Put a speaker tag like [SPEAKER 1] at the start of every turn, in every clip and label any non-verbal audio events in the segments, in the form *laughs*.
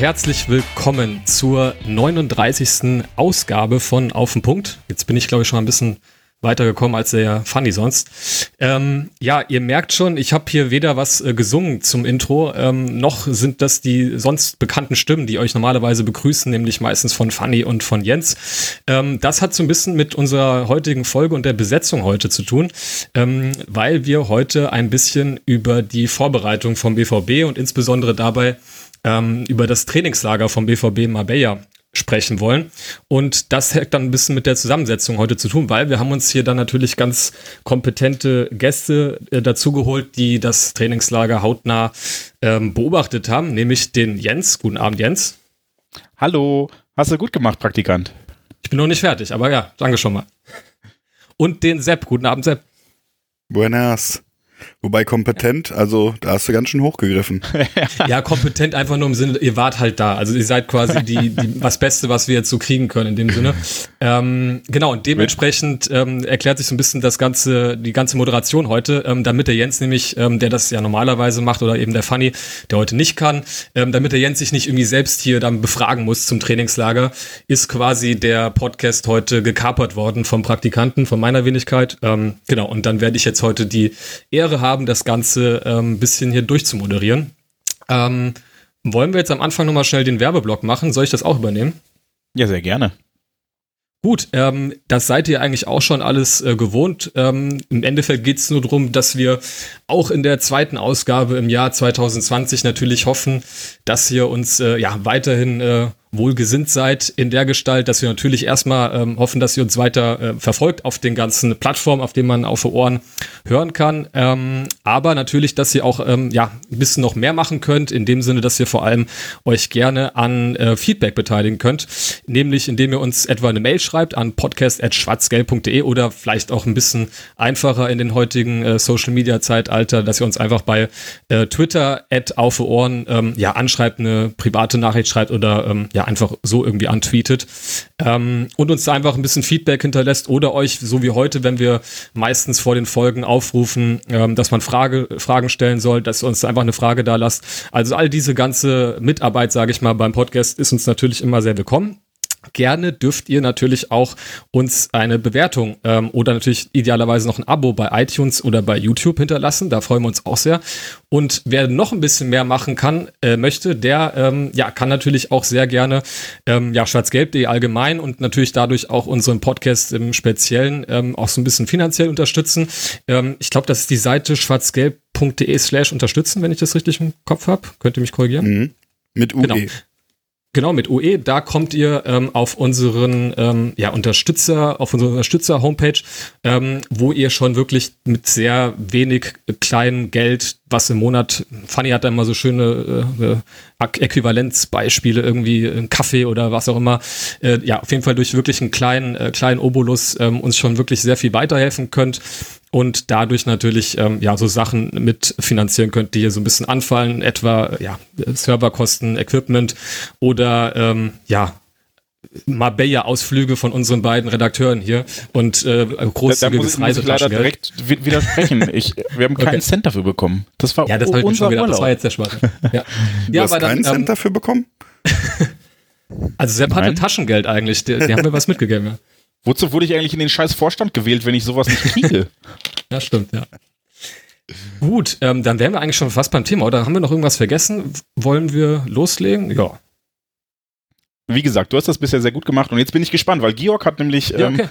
[SPEAKER 1] Herzlich willkommen zur 39. Ausgabe von Auf den Punkt. Jetzt bin ich, glaube ich, schon ein bisschen weitergekommen als der Funny sonst. Ähm, ja, ihr merkt schon, ich habe hier weder was äh, gesungen zum Intro, ähm, noch sind das die sonst bekannten Stimmen, die euch normalerweise begrüßen, nämlich meistens von Funny und von Jens. Ähm, das hat so ein bisschen mit unserer heutigen Folge und der Besetzung heute zu tun, ähm, weil wir heute ein bisschen über die Vorbereitung vom BVB und insbesondere dabei ähm, über das Trainingslager vom BVB Marbella sprechen wollen. Und das hat dann ein bisschen mit der Zusammensetzung heute zu tun, weil wir haben uns hier dann natürlich ganz kompetente Gäste äh, dazugeholt, die das Trainingslager hautnah ähm, beobachtet haben, nämlich den Jens. Guten Abend, Jens.
[SPEAKER 2] Hallo, hast du gut gemacht, Praktikant?
[SPEAKER 1] Ich bin noch nicht fertig, aber ja, danke schon mal. Und den Sepp. Guten Abend, Sepp.
[SPEAKER 3] Buenas. Wobei kompetent, also da hast du ganz schön hochgegriffen. *laughs*
[SPEAKER 1] ja, kompetent einfach nur im Sinne, ihr wart halt da. Also ihr seid quasi die, die was Beste, was wir jetzt so kriegen können in dem Sinne. Ähm, genau, und dementsprechend ähm, erklärt sich so ein bisschen das ganze, die ganze Moderation heute, ähm, damit der Jens nämlich, ähm, der das ja normalerweise macht, oder eben der Funny, der heute nicht kann, ähm, damit der Jens sich nicht irgendwie selbst hier dann befragen muss zum Trainingslager, ist quasi der Podcast heute gekapert worden vom Praktikanten, von meiner Wenigkeit. Ähm, genau, und dann werde ich jetzt heute die Ehre Ehre haben, das Ganze ein ähm, bisschen hier durchzumoderieren. Ähm, wollen wir jetzt am Anfang nochmal schnell den Werbeblock machen? Soll ich das auch übernehmen?
[SPEAKER 2] Ja, sehr gerne.
[SPEAKER 1] Gut, ähm, das seid ihr eigentlich auch schon alles äh, gewohnt. Ähm, Im Endeffekt geht es nur darum, dass wir auch in der zweiten Ausgabe im Jahr 2020 natürlich hoffen, dass ihr uns äh, ja weiterhin äh, wohlgesinnt seid in der Gestalt, dass wir natürlich erstmal ähm, hoffen, dass ihr uns weiter äh, verfolgt auf den ganzen Plattformen, auf denen man auf Ohren hören kann. Ähm, aber natürlich, dass ihr auch ähm, ja, ein bisschen noch mehr machen könnt, in dem Sinne, dass ihr vor allem euch gerne an äh, Feedback beteiligen könnt, nämlich indem ihr uns etwa eine Mail schreibt an podcast.schwarzgelb.de oder vielleicht auch ein bisschen einfacher in den heutigen äh, Social Media Zeitalter, dass ihr uns einfach bei äh, Twitter at auf Ohren ähm, ja, anschreibt, eine private Nachricht schreibt oder ähm, ja, ja einfach so irgendwie antweetet ähm, und uns da einfach ein bisschen Feedback hinterlässt oder euch, so wie heute, wenn wir meistens vor den Folgen aufrufen, ähm, dass man Frage, Fragen stellen soll, dass ihr uns einfach eine Frage da lasst. Also all diese ganze Mitarbeit, sage ich mal, beim Podcast ist uns natürlich immer sehr willkommen. Gerne dürft ihr natürlich auch uns eine Bewertung ähm, oder natürlich idealerweise noch ein Abo bei iTunes oder bei YouTube hinterlassen. Da freuen wir uns auch sehr. Und wer noch ein bisschen mehr machen kann, äh, möchte, der ähm, ja, kann natürlich auch sehr gerne ähm, ja, schwarzgelb.de allgemein und natürlich dadurch auch unseren Podcast im Speziellen ähm, auch so ein bisschen finanziell unterstützen. Ähm, ich glaube, das ist die Seite schwarzgelb.de slash unterstützen, wenn ich das richtig im Kopf habe. Könnt ihr mich korrigieren? Mhm.
[SPEAKER 3] Mit UE.
[SPEAKER 1] Genau. Genau, mit UE, da kommt ihr ähm, auf unseren ähm, ja, Unterstützer, auf unsere Unterstützer-Homepage, ähm, wo ihr schon wirklich mit sehr wenig kleinem Geld, was im Monat, Fanny hat da immer so schöne äh, äh Äquivalenzbeispiele, irgendwie ein Kaffee oder was auch immer, äh, ja, auf jeden Fall durch wirklich einen kleinen, äh, kleinen Obolus ähm, uns schon wirklich sehr viel weiterhelfen könnt und dadurch natürlich ähm, ja so Sachen mit finanzieren könnt, die hier so ein bisschen anfallen, etwa ja Serverkosten, Equipment oder ähm, ja Marbella-Ausflüge von unseren beiden Redakteuren hier und äh, großzügiges
[SPEAKER 2] da, da muss ich, muss ich leider direkt widersprechen. Ich, wir haben *laughs* keinen okay. Cent dafür bekommen. Das war
[SPEAKER 1] ja, das unser schon wieder, Das war jetzt der Schwach. *laughs*
[SPEAKER 3] Ja. Du ja, hast keinen dann, Cent ähm, dafür bekommen? *laughs*
[SPEAKER 1] also Sepp hatte Taschengeld eigentlich. Die, die haben mir was mitgegeben. Ja.
[SPEAKER 2] Wozu wurde ich eigentlich in den scheiß Vorstand gewählt, wenn ich sowas nicht kriege?
[SPEAKER 1] ja, stimmt, ja. Gut, ähm, dann wären wir eigentlich schon fast beim Thema. Oder haben wir noch irgendwas vergessen? Wollen wir loslegen? Ja
[SPEAKER 2] wie gesagt, du hast das bisher sehr gut gemacht und jetzt bin ich gespannt, weil Georg hat nämlich ja, okay.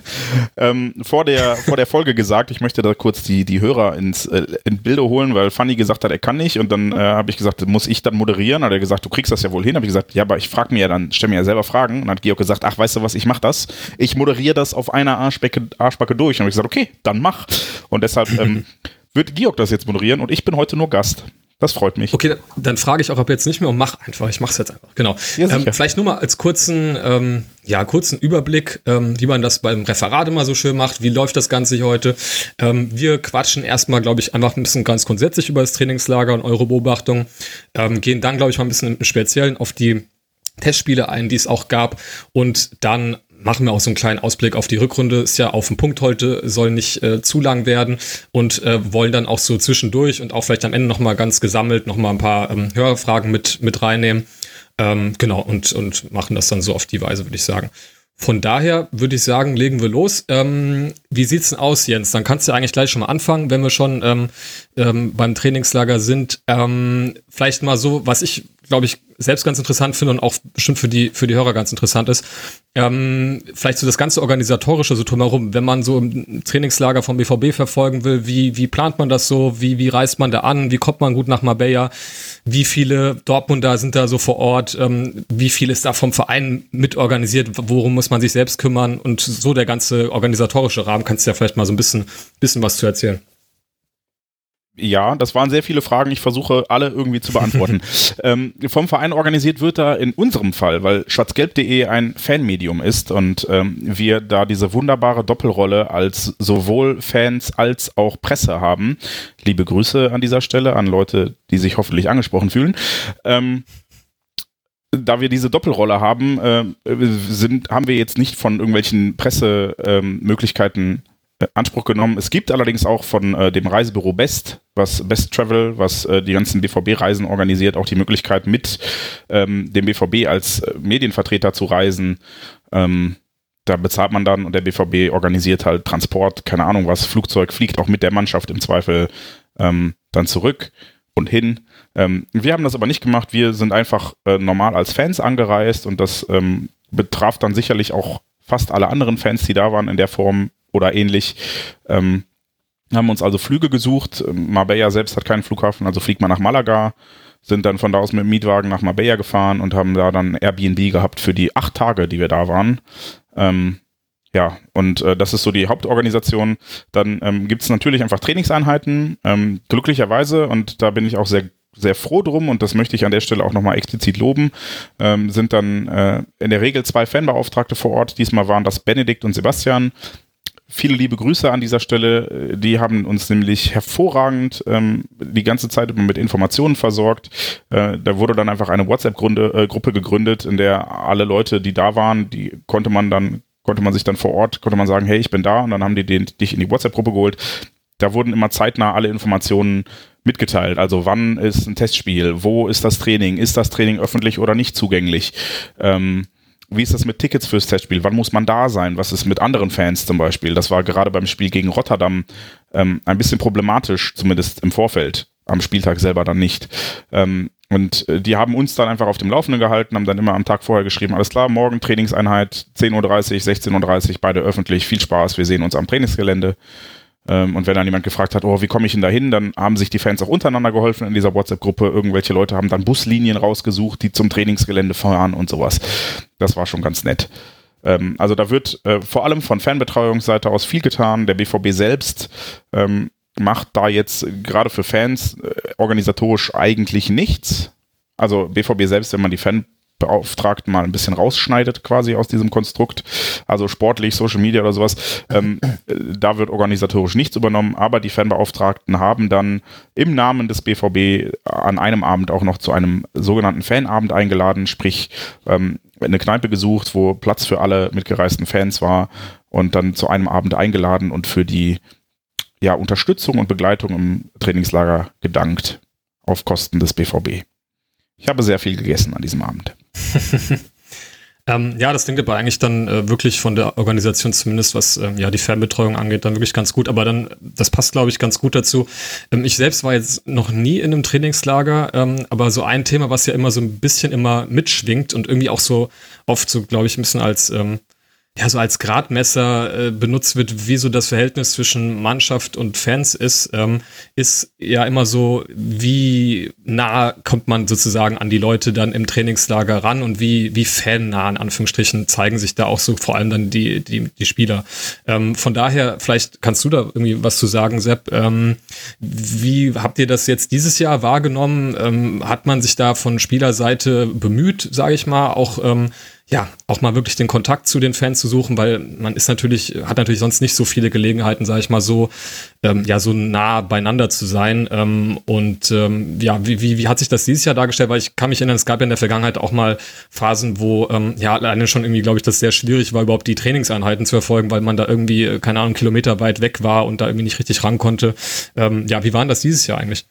[SPEAKER 2] ähm, *laughs* ähm, vor, der, vor der Folge gesagt, ich möchte da kurz die, die Hörer ins äh, in Bilder holen, weil Fanny gesagt hat, er kann nicht und dann äh, habe ich gesagt, muss ich dann moderieren? Hat er gesagt, du kriegst das ja wohl hin. Habe ich gesagt, ja, aber ich frage mir ja dann, stell mir ja selber Fragen und dann hat Georg gesagt, ach, weißt du was, ich mache das. Ich moderiere das auf einer Arschbacke, Arschbacke durch. Und habe ich gesagt, okay, dann mach. Und deshalb ähm, *laughs* wird Georg das jetzt moderieren und ich bin heute nur Gast. Das freut mich.
[SPEAKER 1] Okay, dann frage ich auch ab jetzt nicht mehr und mach einfach. Ich mache es jetzt einfach. Genau. Ja, ähm, vielleicht nur mal als kurzen, ähm, ja, kurzen Überblick, ähm, wie man das beim Referat immer so schön macht. Wie läuft das Ganze hier heute? Ähm, wir quatschen erstmal, glaube ich, einfach ein bisschen ganz grundsätzlich über das Trainingslager und eure Beobachtung. Ähm, gehen dann, glaube ich, mal ein bisschen im Speziellen auf die Testspiele ein, die es auch gab. Und dann machen wir auch so einen kleinen Ausblick auf die Rückrunde. Ist ja auf den Punkt heute, soll nicht äh, zu lang werden und äh, wollen dann auch so zwischendurch und auch vielleicht am Ende nochmal ganz gesammelt nochmal ein paar ähm, Hörerfragen mit, mit reinnehmen. Ähm, genau, und, und machen das dann so auf die Weise, würde ich sagen. Von daher würde ich sagen, legen wir los. Ähm, wie sieht's denn aus, Jens? Dann kannst du eigentlich gleich schon mal anfangen, wenn wir schon ähm, ähm, beim Trainingslager sind. Ähm, vielleicht mal so, was ich glaube ich, selbst ganz interessant finde und auch bestimmt für die, für die Hörer ganz interessant ist. Ähm, vielleicht so das ganze Organisatorische so drumherum, wenn man so im Trainingslager vom BVB verfolgen will, wie, wie plant man das so, wie, wie reist man da an, wie kommt man gut nach Marbella, wie viele Dortmunder sind da so vor Ort, ähm, wie viel ist da vom Verein mitorganisiert, worum muss man sich selbst kümmern? Und so der ganze organisatorische Rahmen, kannst du ja vielleicht mal so ein bisschen, bisschen was zu erzählen.
[SPEAKER 2] Ja, das waren sehr viele Fragen. Ich versuche alle irgendwie zu beantworten. *laughs* ähm, vom Verein organisiert wird da in unserem Fall, weil schwarzgelb.de ein Fanmedium ist und ähm, wir da diese wunderbare Doppelrolle als sowohl Fans als auch Presse haben. Liebe Grüße an dieser Stelle an Leute, die sich hoffentlich angesprochen fühlen. Ähm, da wir diese Doppelrolle haben, äh, sind, haben wir jetzt nicht von irgendwelchen Pressemöglichkeiten ähm, äh, Anspruch genommen. Es gibt allerdings auch von äh, dem Reisebüro Best, was Best Travel, was äh, die ganzen BVB-Reisen organisiert, auch die Möglichkeit mit ähm, dem BVB als äh, Medienvertreter zu reisen. Ähm, da bezahlt man dann und der BVB organisiert halt Transport, keine Ahnung was, Flugzeug fliegt auch mit der Mannschaft im Zweifel ähm, dann zurück und hin. Ähm, wir haben das aber nicht gemacht, wir sind einfach äh, normal als Fans angereist und das ähm, betraf dann sicherlich auch fast alle anderen Fans, die da waren in der Form oder ähnlich. Ähm, haben uns also Flüge gesucht. Marbella selbst hat keinen Flughafen, also fliegt man nach Malaga, sind dann von da aus mit dem Mietwagen nach Marbella gefahren und haben da dann Airbnb gehabt für die acht Tage, die wir da waren. Ähm, ja, und äh, das ist so die Hauptorganisation. Dann ähm, gibt es natürlich einfach Trainingseinheiten. Ähm, glücklicherweise, und da bin ich auch sehr sehr froh drum und das möchte ich an der Stelle auch nochmal explizit loben, ähm, sind dann äh, in der Regel zwei Fanbeauftragte vor Ort. Diesmal waren das Benedikt und Sebastian. Viele liebe Grüße an dieser Stelle. Die haben uns nämlich hervorragend ähm, die ganze Zeit immer mit Informationen versorgt. Äh, da wurde dann einfach eine WhatsApp-Gruppe äh, gegründet, in der alle Leute, die da waren, die konnte man dann konnte man sich dann vor Ort, konnte man sagen, hey, ich bin da und dann haben die den, dich in die WhatsApp-Gruppe geholt. Da wurden immer zeitnah alle Informationen mitgeteilt. Also wann ist ein Testspiel, wo ist das Training, ist das Training öffentlich oder nicht zugänglich. Ähm, wie ist das mit Tickets fürs Testspiel? Wann muss man da sein? Was ist mit anderen Fans zum Beispiel? Das war gerade beim Spiel gegen Rotterdam ähm, ein bisschen problematisch, zumindest im Vorfeld. Am Spieltag selber dann nicht. Ähm, und äh, die haben uns dann einfach auf dem Laufenden gehalten, haben dann immer am Tag vorher geschrieben, alles klar, morgen Trainingseinheit, 10.30 Uhr, 16.30 Uhr, beide öffentlich, viel Spaß, wir sehen uns am Trainingsgelände. Ähm, und wenn dann jemand gefragt hat, oh, wie komme ich denn da hin, dann haben sich die Fans auch untereinander geholfen in dieser WhatsApp-Gruppe. Irgendwelche Leute haben dann Buslinien rausgesucht, die zum Trainingsgelände fahren und sowas. Das war schon ganz nett. Ähm, also da wird äh, vor allem von Fanbetreuungsseite aus viel getan. Der BVB selbst ähm, macht da jetzt gerade für Fans äh, organisatorisch eigentlich nichts. Also BVB selbst, wenn man die Fan Beauftragten mal ein bisschen rausschneidet quasi aus diesem Konstrukt, also sportlich, Social Media oder sowas, ähm, da wird organisatorisch nichts übernommen, aber die Fanbeauftragten haben dann im Namen des BVB an einem Abend auch noch zu einem sogenannten Fanabend eingeladen, sprich ähm, eine Kneipe gesucht, wo Platz für alle mitgereisten Fans war und dann zu einem Abend eingeladen und für die ja, Unterstützung und Begleitung im Trainingslager gedankt auf Kosten des BVB. Ich habe sehr viel gegessen an diesem Abend. *laughs*
[SPEAKER 1] ähm, ja, das klingt aber eigentlich dann äh, wirklich von der Organisation zumindest, was äh, ja die Fernbetreuung angeht, dann wirklich ganz gut. Aber dann, das passt, glaube ich, ganz gut dazu. Ähm, ich selbst war jetzt noch nie in einem Trainingslager, ähm, aber so ein Thema, was ja immer so ein bisschen immer mitschwingt und irgendwie auch so oft so, glaube ich, ein bisschen als ähm, ja so als Gradmesser äh, benutzt wird, wie so das Verhältnis zwischen Mannschaft und Fans ist, ähm, ist ja immer so, wie nah kommt man sozusagen an die Leute dann im Trainingslager ran und wie, wie fannah in Anführungsstrichen zeigen sich da auch so vor allem dann die, die, die Spieler. Ähm, von daher, vielleicht kannst du da irgendwie was zu sagen, Sepp. Ähm, wie habt ihr das jetzt dieses Jahr wahrgenommen? Ähm, hat man sich da von Spielerseite bemüht, sage ich mal, auch ähm, ja, auch mal wirklich den Kontakt zu den Fans zu suchen, weil man ist natürlich, hat natürlich sonst nicht so viele Gelegenheiten, sage ich mal so, ähm, ja, so nah beieinander zu sein. Ähm, und ähm, ja, wie, wie, wie hat sich das dieses Jahr dargestellt? Weil ich kann mich erinnern, es gab ja in der Vergangenheit auch mal Phasen, wo ähm, ja alleine schon irgendwie, glaube ich, das sehr schwierig war, überhaupt die Trainingseinheiten zu erfolgen, weil man da irgendwie, äh, keine Ahnung, Kilometer weit weg war und da irgendwie nicht richtig ran konnte. Ähm, ja, wie war denn das dieses Jahr eigentlich?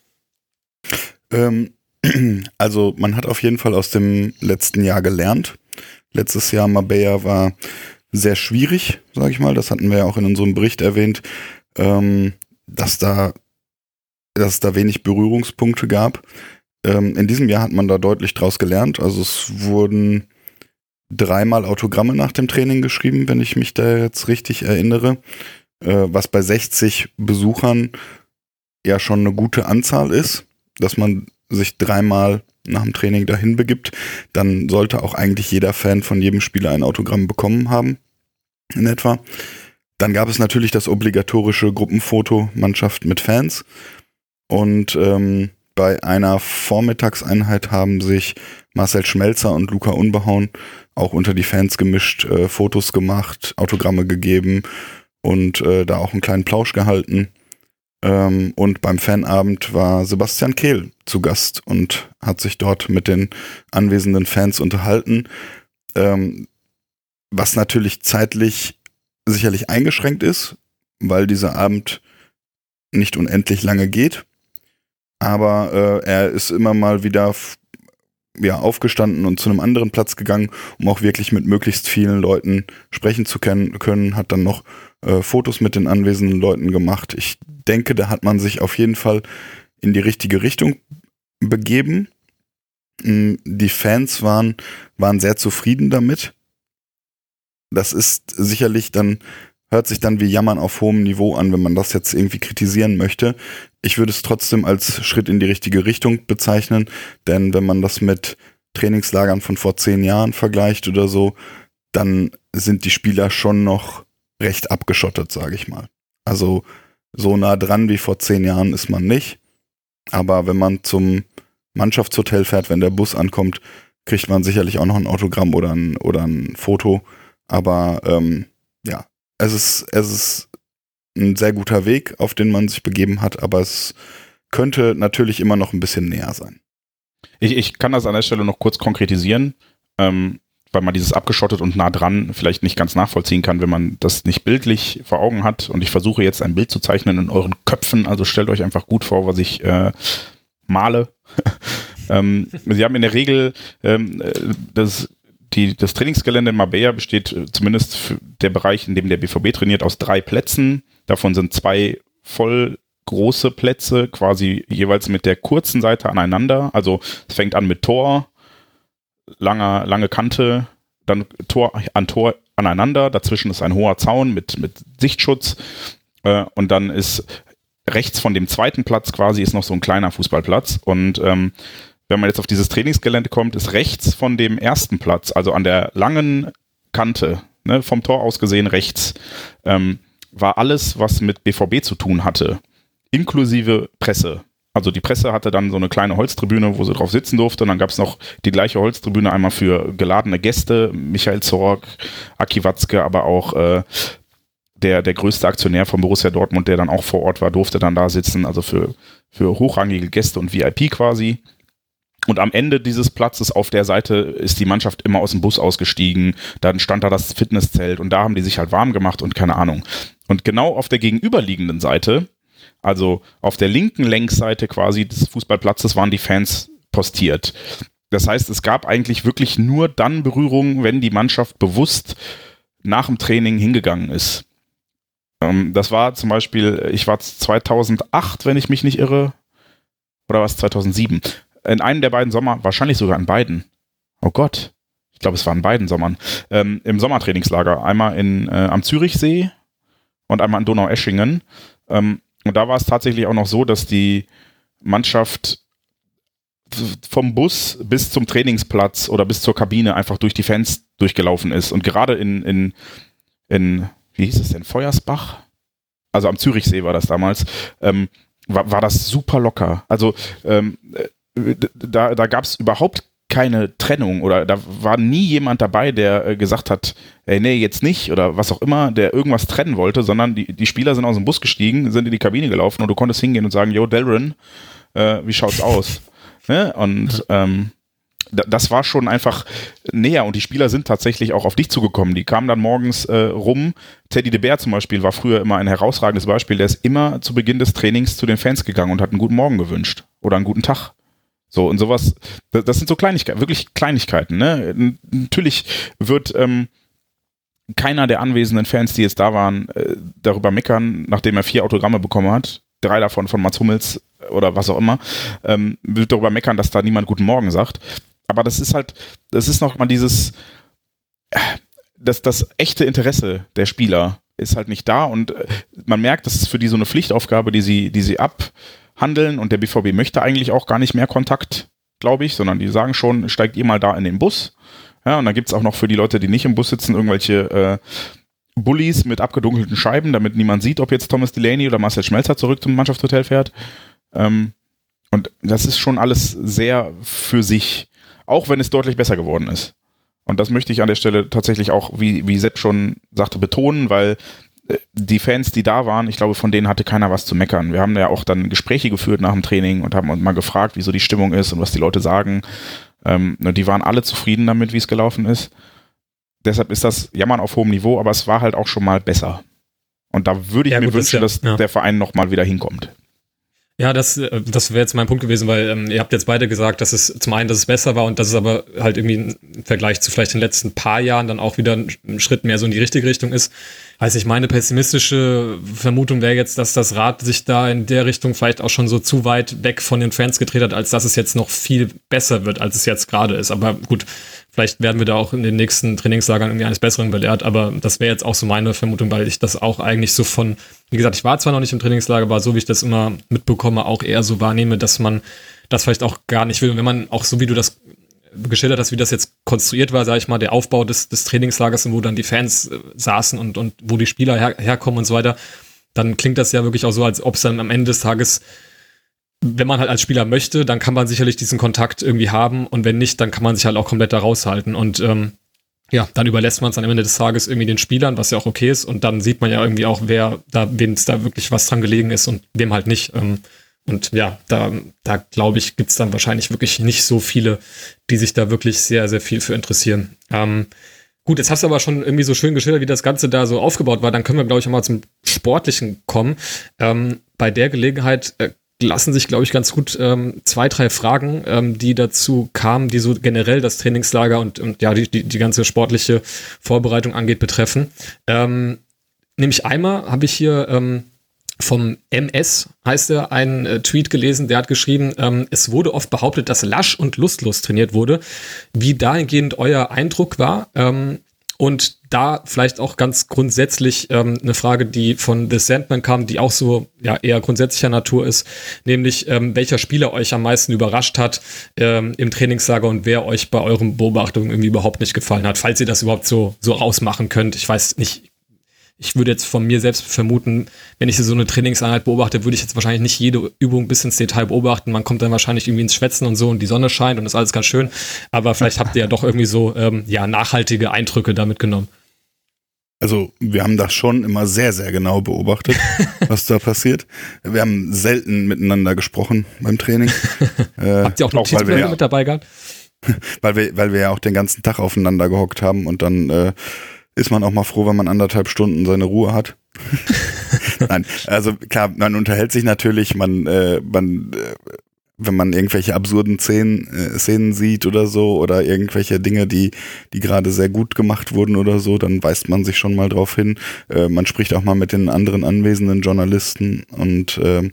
[SPEAKER 3] Ähm, *clears throat* also man hat auf jeden Fall aus dem letzten Jahr gelernt letztes Jahr Mabea war sehr schwierig, sage ich mal. Das hatten wir ja auch in unserem Bericht erwähnt, ähm, dass da dass es da wenig Berührungspunkte gab. Ähm, in diesem Jahr hat man da deutlich draus gelernt. Also es wurden dreimal Autogramme nach dem Training geschrieben, wenn ich mich da jetzt richtig erinnere, äh, was bei 60 Besuchern ja schon eine gute Anzahl ist, dass man sich dreimal nach dem Training dahin begibt, dann sollte auch eigentlich jeder Fan von jedem Spieler ein Autogramm bekommen haben, in etwa. Dann gab es natürlich das obligatorische Gruppenfoto Mannschaft mit Fans. Und ähm, bei einer Vormittagseinheit haben sich Marcel Schmelzer und Luca Unbehauen auch unter die Fans gemischt, äh, Fotos gemacht, Autogramme gegeben und äh, da auch einen kleinen Plausch gehalten. Ähm, und beim Fanabend war Sebastian Kehl zu Gast und hat sich dort mit den anwesenden Fans unterhalten. Ähm, was natürlich zeitlich sicherlich eingeschränkt ist, weil dieser Abend nicht unendlich lange geht. Aber äh, er ist immer mal wieder ja, aufgestanden und zu einem anderen Platz gegangen, um auch wirklich mit möglichst vielen Leuten sprechen zu können, hat dann noch äh, Fotos mit den anwesenden Leuten gemacht. Ich denke, da hat man sich auf jeden Fall in die richtige Richtung begeben. Mm, die Fans waren, waren sehr zufrieden damit. Das ist sicherlich dann, hört sich dann wie Jammern auf hohem Niveau an, wenn man das jetzt irgendwie kritisieren möchte. Ich würde es trotzdem als Schritt in die richtige Richtung bezeichnen, denn wenn man das mit Trainingslagern von vor zehn Jahren vergleicht oder so, dann sind die Spieler schon noch recht abgeschottet, sage ich mal. Also so nah dran wie vor zehn Jahren ist man nicht. Aber wenn man zum Mannschaftshotel fährt, wenn der Bus ankommt, kriegt man sicherlich auch noch ein Autogramm oder ein, oder ein Foto. Aber ähm, ja, es ist, es ist ein sehr guter Weg, auf den man sich begeben hat, aber es könnte natürlich immer noch ein bisschen näher sein.
[SPEAKER 2] Ich, ich kann das an der Stelle noch kurz konkretisieren. Ähm, weil man dieses abgeschottet und nah dran vielleicht nicht ganz nachvollziehen kann, wenn man das nicht bildlich vor Augen hat. Und ich versuche jetzt ein Bild zu zeichnen in euren Köpfen. Also stellt euch einfach gut vor, was ich äh, male. *laughs* ähm, sie haben in der Regel ähm, äh, das, die, das Trainingsgelände in Marbella besteht äh, zumindest für der Bereich, in dem der BVB trainiert, aus drei Plätzen. Davon sind zwei voll große Plätze, quasi jeweils mit der kurzen Seite aneinander. Also es fängt an mit Tor, langer, lange Kante, dann Tor an Tor aneinander, dazwischen ist ein hoher Zaun mit, mit Sichtschutz äh, und dann ist rechts von dem zweiten Platz quasi ist noch so ein kleiner Fußballplatz und ähm, wenn man jetzt auf dieses Trainingsgelände kommt, ist rechts von dem ersten Platz, also an der langen Kante, ne, vom Tor aus gesehen rechts, ähm, war alles, was mit BVB zu tun hatte, inklusive Presse. Also die Presse hatte dann so eine kleine Holztribüne, wo sie drauf sitzen durfte. Und dann gab es noch die gleiche Holztribüne einmal für geladene Gäste, Michael Zorg, Aki Watzke, aber auch äh, der, der größte Aktionär von Borussia Dortmund, der dann auch vor Ort war, durfte dann da sitzen, also für, für hochrangige Gäste und VIP quasi. Und am Ende dieses Platzes auf der Seite ist die Mannschaft immer aus dem Bus ausgestiegen. Dann stand da das Fitnesszelt und da haben die sich halt warm gemacht und keine Ahnung. Und genau auf der gegenüberliegenden Seite also auf der linken Längsseite quasi des Fußballplatzes waren die Fans postiert. Das heißt, es gab eigentlich wirklich nur dann Berührungen, wenn die Mannschaft bewusst nach dem Training hingegangen ist. Ähm, das war zum Beispiel, ich war 2008, wenn ich mich nicht irre, oder war es 2007? In einem der beiden Sommer, wahrscheinlich sogar in beiden. Oh Gott, ich glaube, es waren beiden Sommern, ähm, im Sommertrainingslager. Einmal in, äh, am Zürichsee und einmal in Donaueschingen. Ähm, und da war es tatsächlich auch noch so, dass die Mannschaft vom Bus bis zum Trainingsplatz oder bis zur Kabine einfach durch die Fans durchgelaufen ist. Und gerade in, in, in wie hieß es denn, Feuersbach? Also am Zürichsee war das damals, ähm, war, war das super locker. Also ähm, äh, da, da gab es überhaupt keine Trennung oder da war nie jemand dabei, der äh, gesagt hat, ey, nee, jetzt nicht oder was auch immer, der irgendwas trennen wollte, sondern die, die Spieler sind aus dem Bus gestiegen, sind in die Kabine gelaufen und du konntest hingehen und sagen, yo, Darren, äh, wie schaut's aus? *laughs* ne? Und ähm, das war schon einfach näher und die Spieler sind tatsächlich auch auf dich zugekommen. Die kamen dann morgens äh, rum. Teddy de Beer zum Beispiel war früher immer ein herausragendes Beispiel. Der ist immer zu Beginn des Trainings zu den Fans gegangen und hat einen guten Morgen gewünscht oder einen guten Tag. So, und sowas, das sind so Kleinigkeiten, wirklich Kleinigkeiten, ne? Natürlich wird ähm, keiner der anwesenden Fans, die jetzt da waren, äh, darüber meckern, nachdem er vier Autogramme bekommen hat, drei davon von Mats Hummels oder was auch immer, ähm, wird darüber meckern, dass da niemand Guten Morgen sagt. Aber das ist halt, das ist noch mal dieses, äh, das, das echte Interesse der Spieler ist halt nicht da und äh, man merkt, das ist für die so eine Pflichtaufgabe, die sie, die sie ab, handeln und der BVB möchte eigentlich auch gar nicht mehr Kontakt, glaube ich, sondern die sagen schon, steigt ihr mal da in den Bus. Ja, und dann gibt es auch noch für die Leute, die nicht im Bus sitzen, irgendwelche äh, Bullies mit abgedunkelten Scheiben, damit niemand sieht, ob jetzt Thomas Delaney oder Marcel Schmelzer zurück zum Mannschaftshotel fährt. Ähm, und das ist schon alles sehr für sich, auch wenn es deutlich besser geworden ist. Und das möchte ich an der Stelle tatsächlich auch, wie, wie Sepp schon sagte, betonen, weil die Fans, die da waren, ich glaube, von denen hatte keiner was zu meckern. Wir haben ja auch dann Gespräche geführt nach dem Training und haben uns mal gefragt, wieso die Stimmung ist und was die Leute sagen. Ähm, die waren alle zufrieden damit, wie es gelaufen ist. Deshalb ist das Jammern auf hohem Niveau, aber es war halt auch schon mal besser. Und da würde ich ja, mir gut, wünschen, ja, dass ja. der Verein nochmal wieder hinkommt.
[SPEAKER 1] Ja, das, äh, das wäre jetzt mein Punkt gewesen, weil ähm, ihr habt jetzt beide gesagt, dass es zum einen, dass es besser war und dass es aber halt irgendwie im Vergleich zu vielleicht den letzten paar Jahren dann auch wieder ein Schritt mehr so in die richtige Richtung ist. Heißt, ich meine pessimistische Vermutung wäre jetzt, dass das Rad sich da in der Richtung vielleicht auch schon so zu weit weg von den Fans gedreht hat, als dass es jetzt noch viel besser wird, als es jetzt gerade ist. Aber gut, Vielleicht werden wir da auch in den nächsten Trainingslagern irgendwie eines Besseren belehrt, aber das wäre jetzt auch so meine Vermutung, weil ich das auch eigentlich so von, wie gesagt, ich war zwar noch nicht im Trainingslager, aber so wie ich das immer mitbekomme, auch eher so wahrnehme, dass man das vielleicht auch gar nicht will. Und wenn man auch so wie du das geschildert hast, wie das jetzt konstruiert war, sage ich mal, der Aufbau des, des Trainingslagers und wo dann die Fans äh, saßen und, und wo die Spieler her, herkommen und so weiter, dann klingt das ja wirklich auch so, als ob es dann am Ende des Tages wenn man halt als Spieler möchte, dann kann man sicherlich diesen Kontakt irgendwie haben und wenn nicht, dann kann man sich halt auch komplett da raushalten und ähm, ja, dann überlässt man es am Ende des Tages irgendwie den Spielern, was ja auch okay ist und dann sieht man ja irgendwie auch, wer da, wem es da wirklich was dran gelegen ist und wem halt nicht. Ähm, und ja, da, da glaube ich, gibt's dann wahrscheinlich wirklich nicht so viele, die sich da wirklich sehr, sehr viel für interessieren. Ähm, gut, jetzt hast du aber schon irgendwie so schön geschildert, wie das Ganze da so aufgebaut war. Dann können wir, glaube ich, auch mal zum Sportlichen kommen. Ähm, bei der Gelegenheit äh, lassen sich, glaube ich, ganz gut ähm, zwei, drei Fragen, ähm, die dazu kamen, die so generell das Trainingslager und, und ja, die, die, die ganze sportliche Vorbereitung angeht, betreffen. Ähm, nämlich einmal habe ich hier ähm, vom MS, heißt er, einen äh, Tweet gelesen, der hat geschrieben, ähm, es wurde oft behauptet, dass lasch und lustlos trainiert wurde. Wie dahingehend euer Eindruck war, ähm, und da vielleicht auch ganz grundsätzlich ähm, eine Frage, die von The Sandman kam, die auch so ja eher grundsätzlicher Natur ist, nämlich ähm, welcher Spieler euch am meisten überrascht hat ähm, im Trainingslager und wer euch bei euren Beobachtungen irgendwie überhaupt nicht gefallen hat, falls ihr das überhaupt so so rausmachen könnt. Ich weiß nicht, ich würde jetzt von mir selbst vermuten, wenn ich so eine Trainingseinheit beobachte, würde ich jetzt wahrscheinlich nicht jede Übung bis ins Detail beobachten. Man kommt dann wahrscheinlich irgendwie ins Schwätzen und so und die Sonne scheint und ist alles ganz schön. Aber vielleicht habt ihr ja doch irgendwie so ähm, ja nachhaltige Eindrücke damit genommen.
[SPEAKER 3] Also wir haben das schon immer sehr, sehr genau beobachtet, *laughs* was da passiert. Wir haben selten miteinander gesprochen beim Training. *laughs*
[SPEAKER 1] äh, Habt ihr auch Notizblätter ja, mit dabei gehabt? *laughs*
[SPEAKER 3] weil wir, weil wir ja auch den ganzen Tag aufeinander gehockt haben und dann äh, ist man auch mal froh, wenn man anderthalb Stunden seine Ruhe hat. *laughs* Nein, also klar, man unterhält sich natürlich, man, äh, man äh, wenn man irgendwelche absurden Szenen, äh, Szenen sieht oder so oder irgendwelche Dinge, die, die gerade sehr gut gemacht wurden oder so, dann weist man sich schon mal drauf hin. Äh, man spricht auch mal mit den anderen anwesenden Journalisten und äh,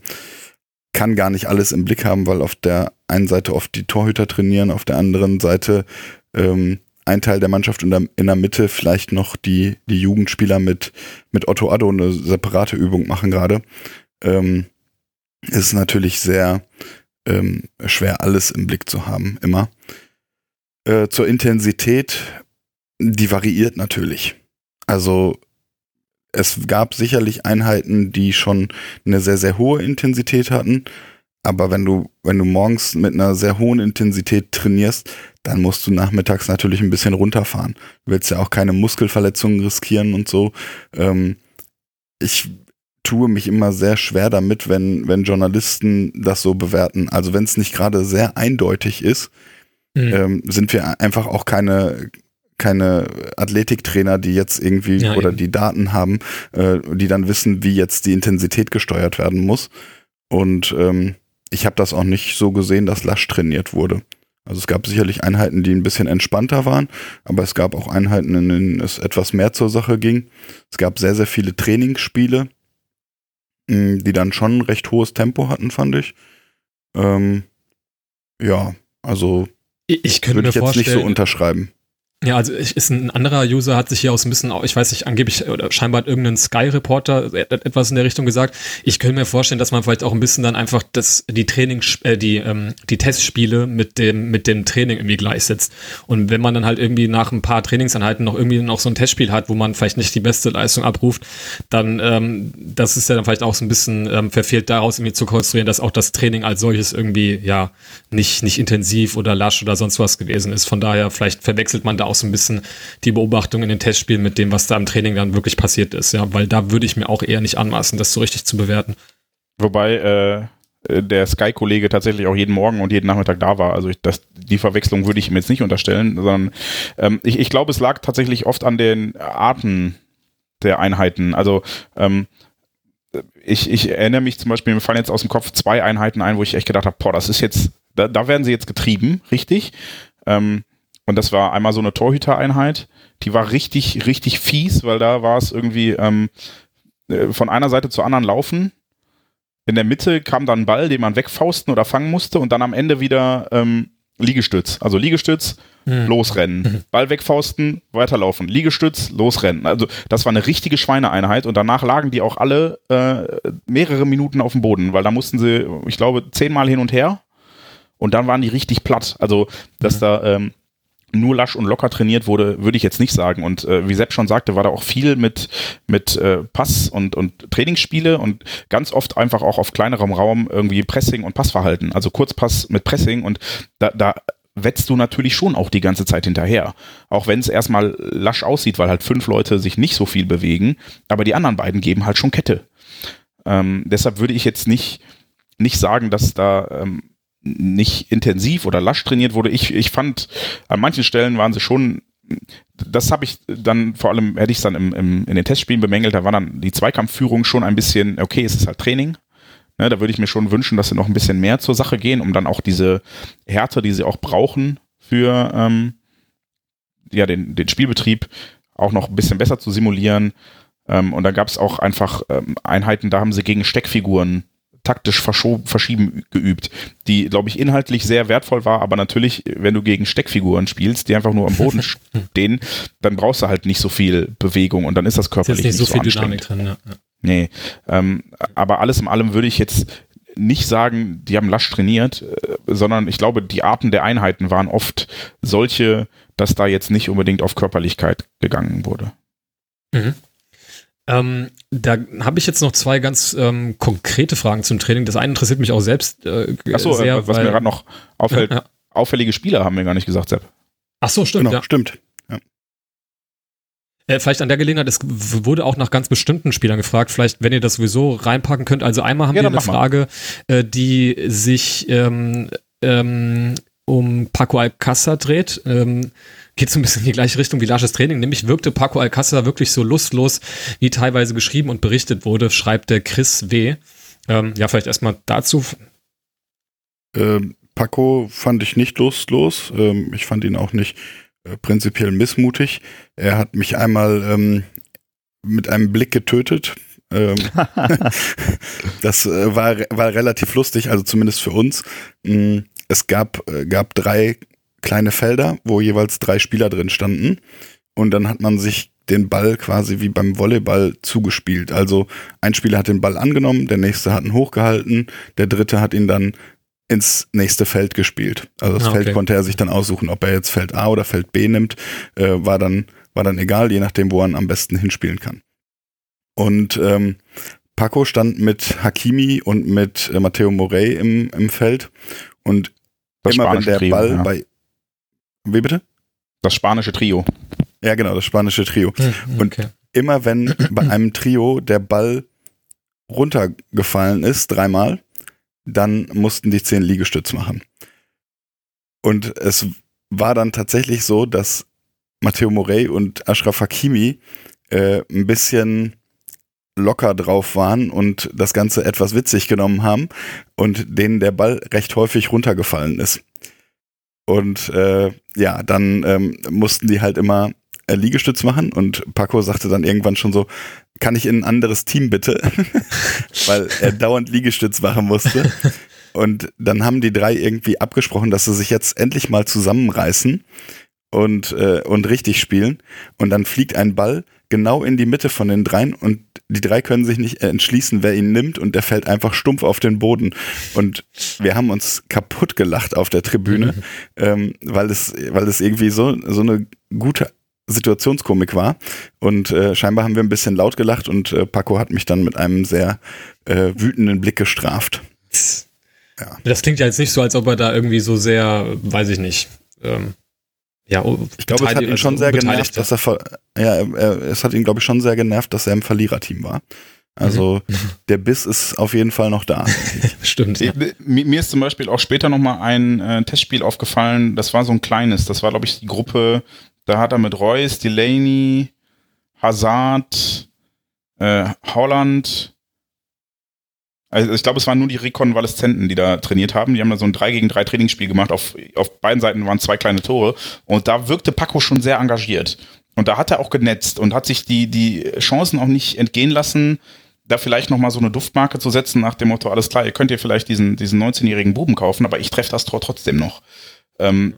[SPEAKER 3] kann gar nicht alles im Blick haben, weil auf der einen Seite oft die Torhüter trainieren, auf der anderen Seite ähm, ein Teil der Mannschaft in der, in der Mitte vielleicht noch die, die Jugendspieler mit, mit Otto Addo eine separate Übung machen gerade. Ähm, ist natürlich sehr ähm, schwer, alles im Blick zu haben, immer. Äh, zur Intensität, die variiert natürlich. Also es gab sicherlich Einheiten, die schon eine sehr, sehr hohe Intensität hatten. Aber wenn du, wenn du morgens mit einer sehr hohen Intensität trainierst, dann musst du nachmittags natürlich ein bisschen runterfahren. Du willst ja auch keine Muskelverletzungen riskieren und so. Ähm, ich tue mich immer sehr schwer damit, wenn, wenn Journalisten das so bewerten. Also wenn es nicht gerade sehr eindeutig ist, mhm. ähm, sind wir einfach auch keine, keine Athletiktrainer, die jetzt irgendwie ja, oder eben. die Daten haben, äh, die dann wissen, wie jetzt die Intensität gesteuert werden muss. Und ähm, ich habe das auch nicht so gesehen, dass Lasch trainiert wurde. Also es gab sicherlich Einheiten, die ein bisschen entspannter waren, aber es gab auch Einheiten, in denen es etwas mehr zur Sache ging. Es gab sehr, sehr viele Trainingsspiele, die dann schon ein recht hohes Tempo hatten, fand ich. Ähm, ja, also
[SPEAKER 1] ich könnte würde ich
[SPEAKER 3] jetzt nicht so unterschreiben.
[SPEAKER 1] Ja, also ich, ist ein anderer User hat sich hier aus ein bisschen, ich weiß nicht, angeblich oder scheinbar hat irgendein Sky-Reporter etwas in der Richtung gesagt. Ich könnte mir vorstellen, dass man vielleicht auch ein bisschen dann einfach das, die Training, äh, die, ähm, die Testspiele mit dem, mit dem Training irgendwie gleichsetzt. Und wenn man dann halt irgendwie nach ein paar Trainingseinheiten noch irgendwie noch so ein Testspiel hat, wo man vielleicht nicht die beste Leistung abruft, dann, ähm, das ist ja dann vielleicht auch so ein bisschen ähm, verfehlt daraus irgendwie zu konstruieren, dass auch das Training als solches irgendwie, ja, nicht, nicht intensiv oder lasch oder sonst was gewesen ist. Von daher, vielleicht verwechselt man da auch so ein bisschen die Beobachtung in den Testspielen mit dem, was da im Training dann wirklich passiert ist, ja, weil da würde ich mir auch eher nicht anmaßen, das so richtig zu bewerten.
[SPEAKER 2] Wobei äh, der Sky-Kollege tatsächlich auch jeden Morgen und jeden Nachmittag da war. Also ich, das, die Verwechslung würde ich ihm jetzt nicht unterstellen, sondern ähm, ich, ich glaube, es lag tatsächlich oft an den Arten der Einheiten. Also ähm, ich, ich erinnere mich zum Beispiel, mir fallen jetzt aus dem Kopf zwei Einheiten ein, wo ich echt gedacht habe, boah, das ist jetzt, da, da werden sie jetzt getrieben, richtig. Ähm, und das war einmal so eine Torhütereinheit. Die war richtig, richtig fies, weil da war es irgendwie ähm, äh, von einer Seite zur anderen laufen. In der Mitte kam dann ein Ball, den man wegfausten oder fangen musste und dann am Ende wieder ähm, Liegestütz. Also Liegestütz, mhm. losrennen. Mhm. Ball wegfausten, weiterlaufen. Liegestütz, losrennen. Also das war eine richtige Schweineeinheit und danach lagen die auch alle äh, mehrere Minuten auf dem Boden, weil da mussten sie, ich glaube, zehnmal hin und her und dann waren die richtig platt. Also, dass mhm. da ähm, nur lasch und locker trainiert wurde, würde ich jetzt nicht sagen. Und äh, wie Sepp schon sagte, war da auch viel mit, mit äh, Pass und, und Trainingsspiele und ganz oft einfach auch auf kleinerem Raum irgendwie Pressing und Passverhalten. Also Kurzpass mit Pressing und da, da wetzt du natürlich schon auch die ganze Zeit hinterher. Auch wenn es erstmal lasch aussieht, weil halt fünf Leute sich nicht so viel bewegen, aber die anderen beiden geben halt schon Kette. Ähm, deshalb würde ich jetzt nicht, nicht sagen, dass da ähm, nicht intensiv oder lasch trainiert wurde. Ich, ich fand, an manchen Stellen waren sie schon, das habe ich dann vor allem, hätte ich es dann im, im, in den Testspielen bemängelt, da war dann die Zweikampfführung schon ein bisschen, okay, es ist halt Training. Ne, da würde ich mir schon wünschen, dass sie noch ein bisschen mehr zur Sache gehen, um dann auch diese Härte, die sie auch brauchen für ähm, ja, den, den Spielbetrieb, auch noch ein bisschen besser zu simulieren. Ähm, und da gab es auch einfach ähm, Einheiten, da haben sie gegen Steckfiguren taktisch verschieben geübt, die, glaube ich, inhaltlich sehr wertvoll war, aber natürlich, wenn du gegen Steckfiguren spielst, die einfach nur am Boden *laughs* stehen, dann brauchst du halt nicht so viel Bewegung und dann ist das körperlich ist nicht, nicht, so, so viel Dynamik drin. Ja. Nee, ähm, aber alles in allem würde ich jetzt nicht sagen, die haben lasch trainiert, äh, sondern ich glaube, die Arten der Einheiten waren oft solche, dass da jetzt nicht unbedingt auf Körperlichkeit gegangen wurde.
[SPEAKER 1] Mhm. Ähm, da habe ich jetzt noch zwei ganz ähm, konkrete Fragen zum Training. Das eine interessiert mich auch selbst äh,
[SPEAKER 2] Achso, sehr. Was weil, mir gerade noch auffällt, ja, ja. auffällige Spieler haben wir gar nicht gesagt, Sepp.
[SPEAKER 1] Ach so, stimmt. Genau, ja.
[SPEAKER 3] stimmt.
[SPEAKER 1] Äh, vielleicht an der Gelegenheit, es wurde auch nach ganz bestimmten Spielern gefragt, vielleicht, wenn ihr das sowieso reinpacken könnt. Also einmal haben wir eine Frage, äh, die sich ähm, ähm, um Paco Alcázar dreht. Ähm, geht so ein bisschen in die gleiche Richtung wie Lasches Training. Nämlich wirkte Paco Alcázar wirklich so lustlos, wie teilweise geschrieben und berichtet wurde, schreibt der Chris W. Ähm, ja, vielleicht erstmal dazu.
[SPEAKER 3] Ähm, Paco fand ich nicht lustlos. Ähm, ich fand ihn auch nicht äh, prinzipiell missmutig. Er hat mich einmal ähm, mit einem Blick getötet. Ähm, *laughs* *laughs* das äh, war, war relativ lustig, also zumindest für uns. Mm, es gab, äh, gab drei kleine Felder, wo jeweils drei Spieler drin standen. Und dann hat man sich den Ball quasi wie beim Volleyball zugespielt. Also ein Spieler hat den Ball angenommen, der nächste hat ihn hochgehalten, der dritte hat ihn dann ins nächste Feld gespielt. Also das ah, okay. Feld konnte er sich dann aussuchen, ob er jetzt Feld A oder Feld B nimmt, äh, war dann war dann egal, je nachdem, wo er am besten hinspielen kann. Und ähm, Paco stand mit Hakimi und mit äh, Matteo Morey im, im Feld und das immer wenn der Ball ja. bei wie bitte?
[SPEAKER 2] Das spanische Trio.
[SPEAKER 3] Ja, genau, das spanische Trio. Hm, okay. Und immer wenn bei einem Trio der Ball runtergefallen ist, dreimal, dann mussten die zehn Liegestütz machen. Und es war dann tatsächlich so, dass Matteo Morey und Ashraf Hakimi äh, ein bisschen locker drauf waren und das Ganze etwas witzig genommen haben und denen der Ball recht häufig runtergefallen ist. Und äh, ja, dann ähm, mussten die halt immer äh, Liegestütz machen und Paco sagte dann irgendwann schon so, kann ich in ein anderes Team bitte? *laughs* Weil er *laughs* dauernd Liegestütz machen musste. Und dann haben die drei irgendwie abgesprochen, dass sie sich jetzt endlich mal zusammenreißen und, äh, und richtig spielen. Und dann fliegt ein Ball genau in die Mitte von den dreien und die drei können sich nicht entschließen, wer ihn nimmt und der fällt einfach stumpf auf den Boden. Und wir haben uns kaputt gelacht auf der Tribüne, mhm. ähm, weil es, weil es irgendwie so, so eine gute Situationskomik war. Und äh, scheinbar haben wir ein bisschen laut gelacht und äh, Paco hat mich dann mit einem sehr äh, wütenden Blick gestraft.
[SPEAKER 1] Ja. Das klingt ja jetzt nicht so, als ob er da irgendwie so sehr, weiß ich nicht, ähm, ja,
[SPEAKER 3] ich glaube, es hat ihn schon sehr genervt, dass er, ja, er, es hat ihn, glaube ich, schon sehr genervt, dass er im Verliererteam war. Also mhm. der Biss ist auf jeden Fall noch da. *laughs*
[SPEAKER 2] Stimmt. Ja. Mir ist zum Beispiel auch später nochmal ein äh, Testspiel aufgefallen, das war so ein kleines, das war, glaube ich, die Gruppe da hat er mit Reus, Delaney, Hazard, äh, Holland, also ich glaube, es waren nur die Rekonvaleszenten, die da trainiert haben. Die haben da so ein 3 gegen 3 Trainingsspiel gemacht. Auf, auf beiden Seiten waren zwei kleine Tore. Und da wirkte Paco schon sehr engagiert. Und da hat er auch genetzt und hat sich die, die Chancen auch nicht entgehen lassen, da vielleicht nochmal so eine Duftmarke zu setzen nach dem Motto, alles klar, ihr könnt ihr vielleicht diesen, diesen 19-jährigen Buben kaufen, aber ich treffe das Tor trotzdem noch. Ähm,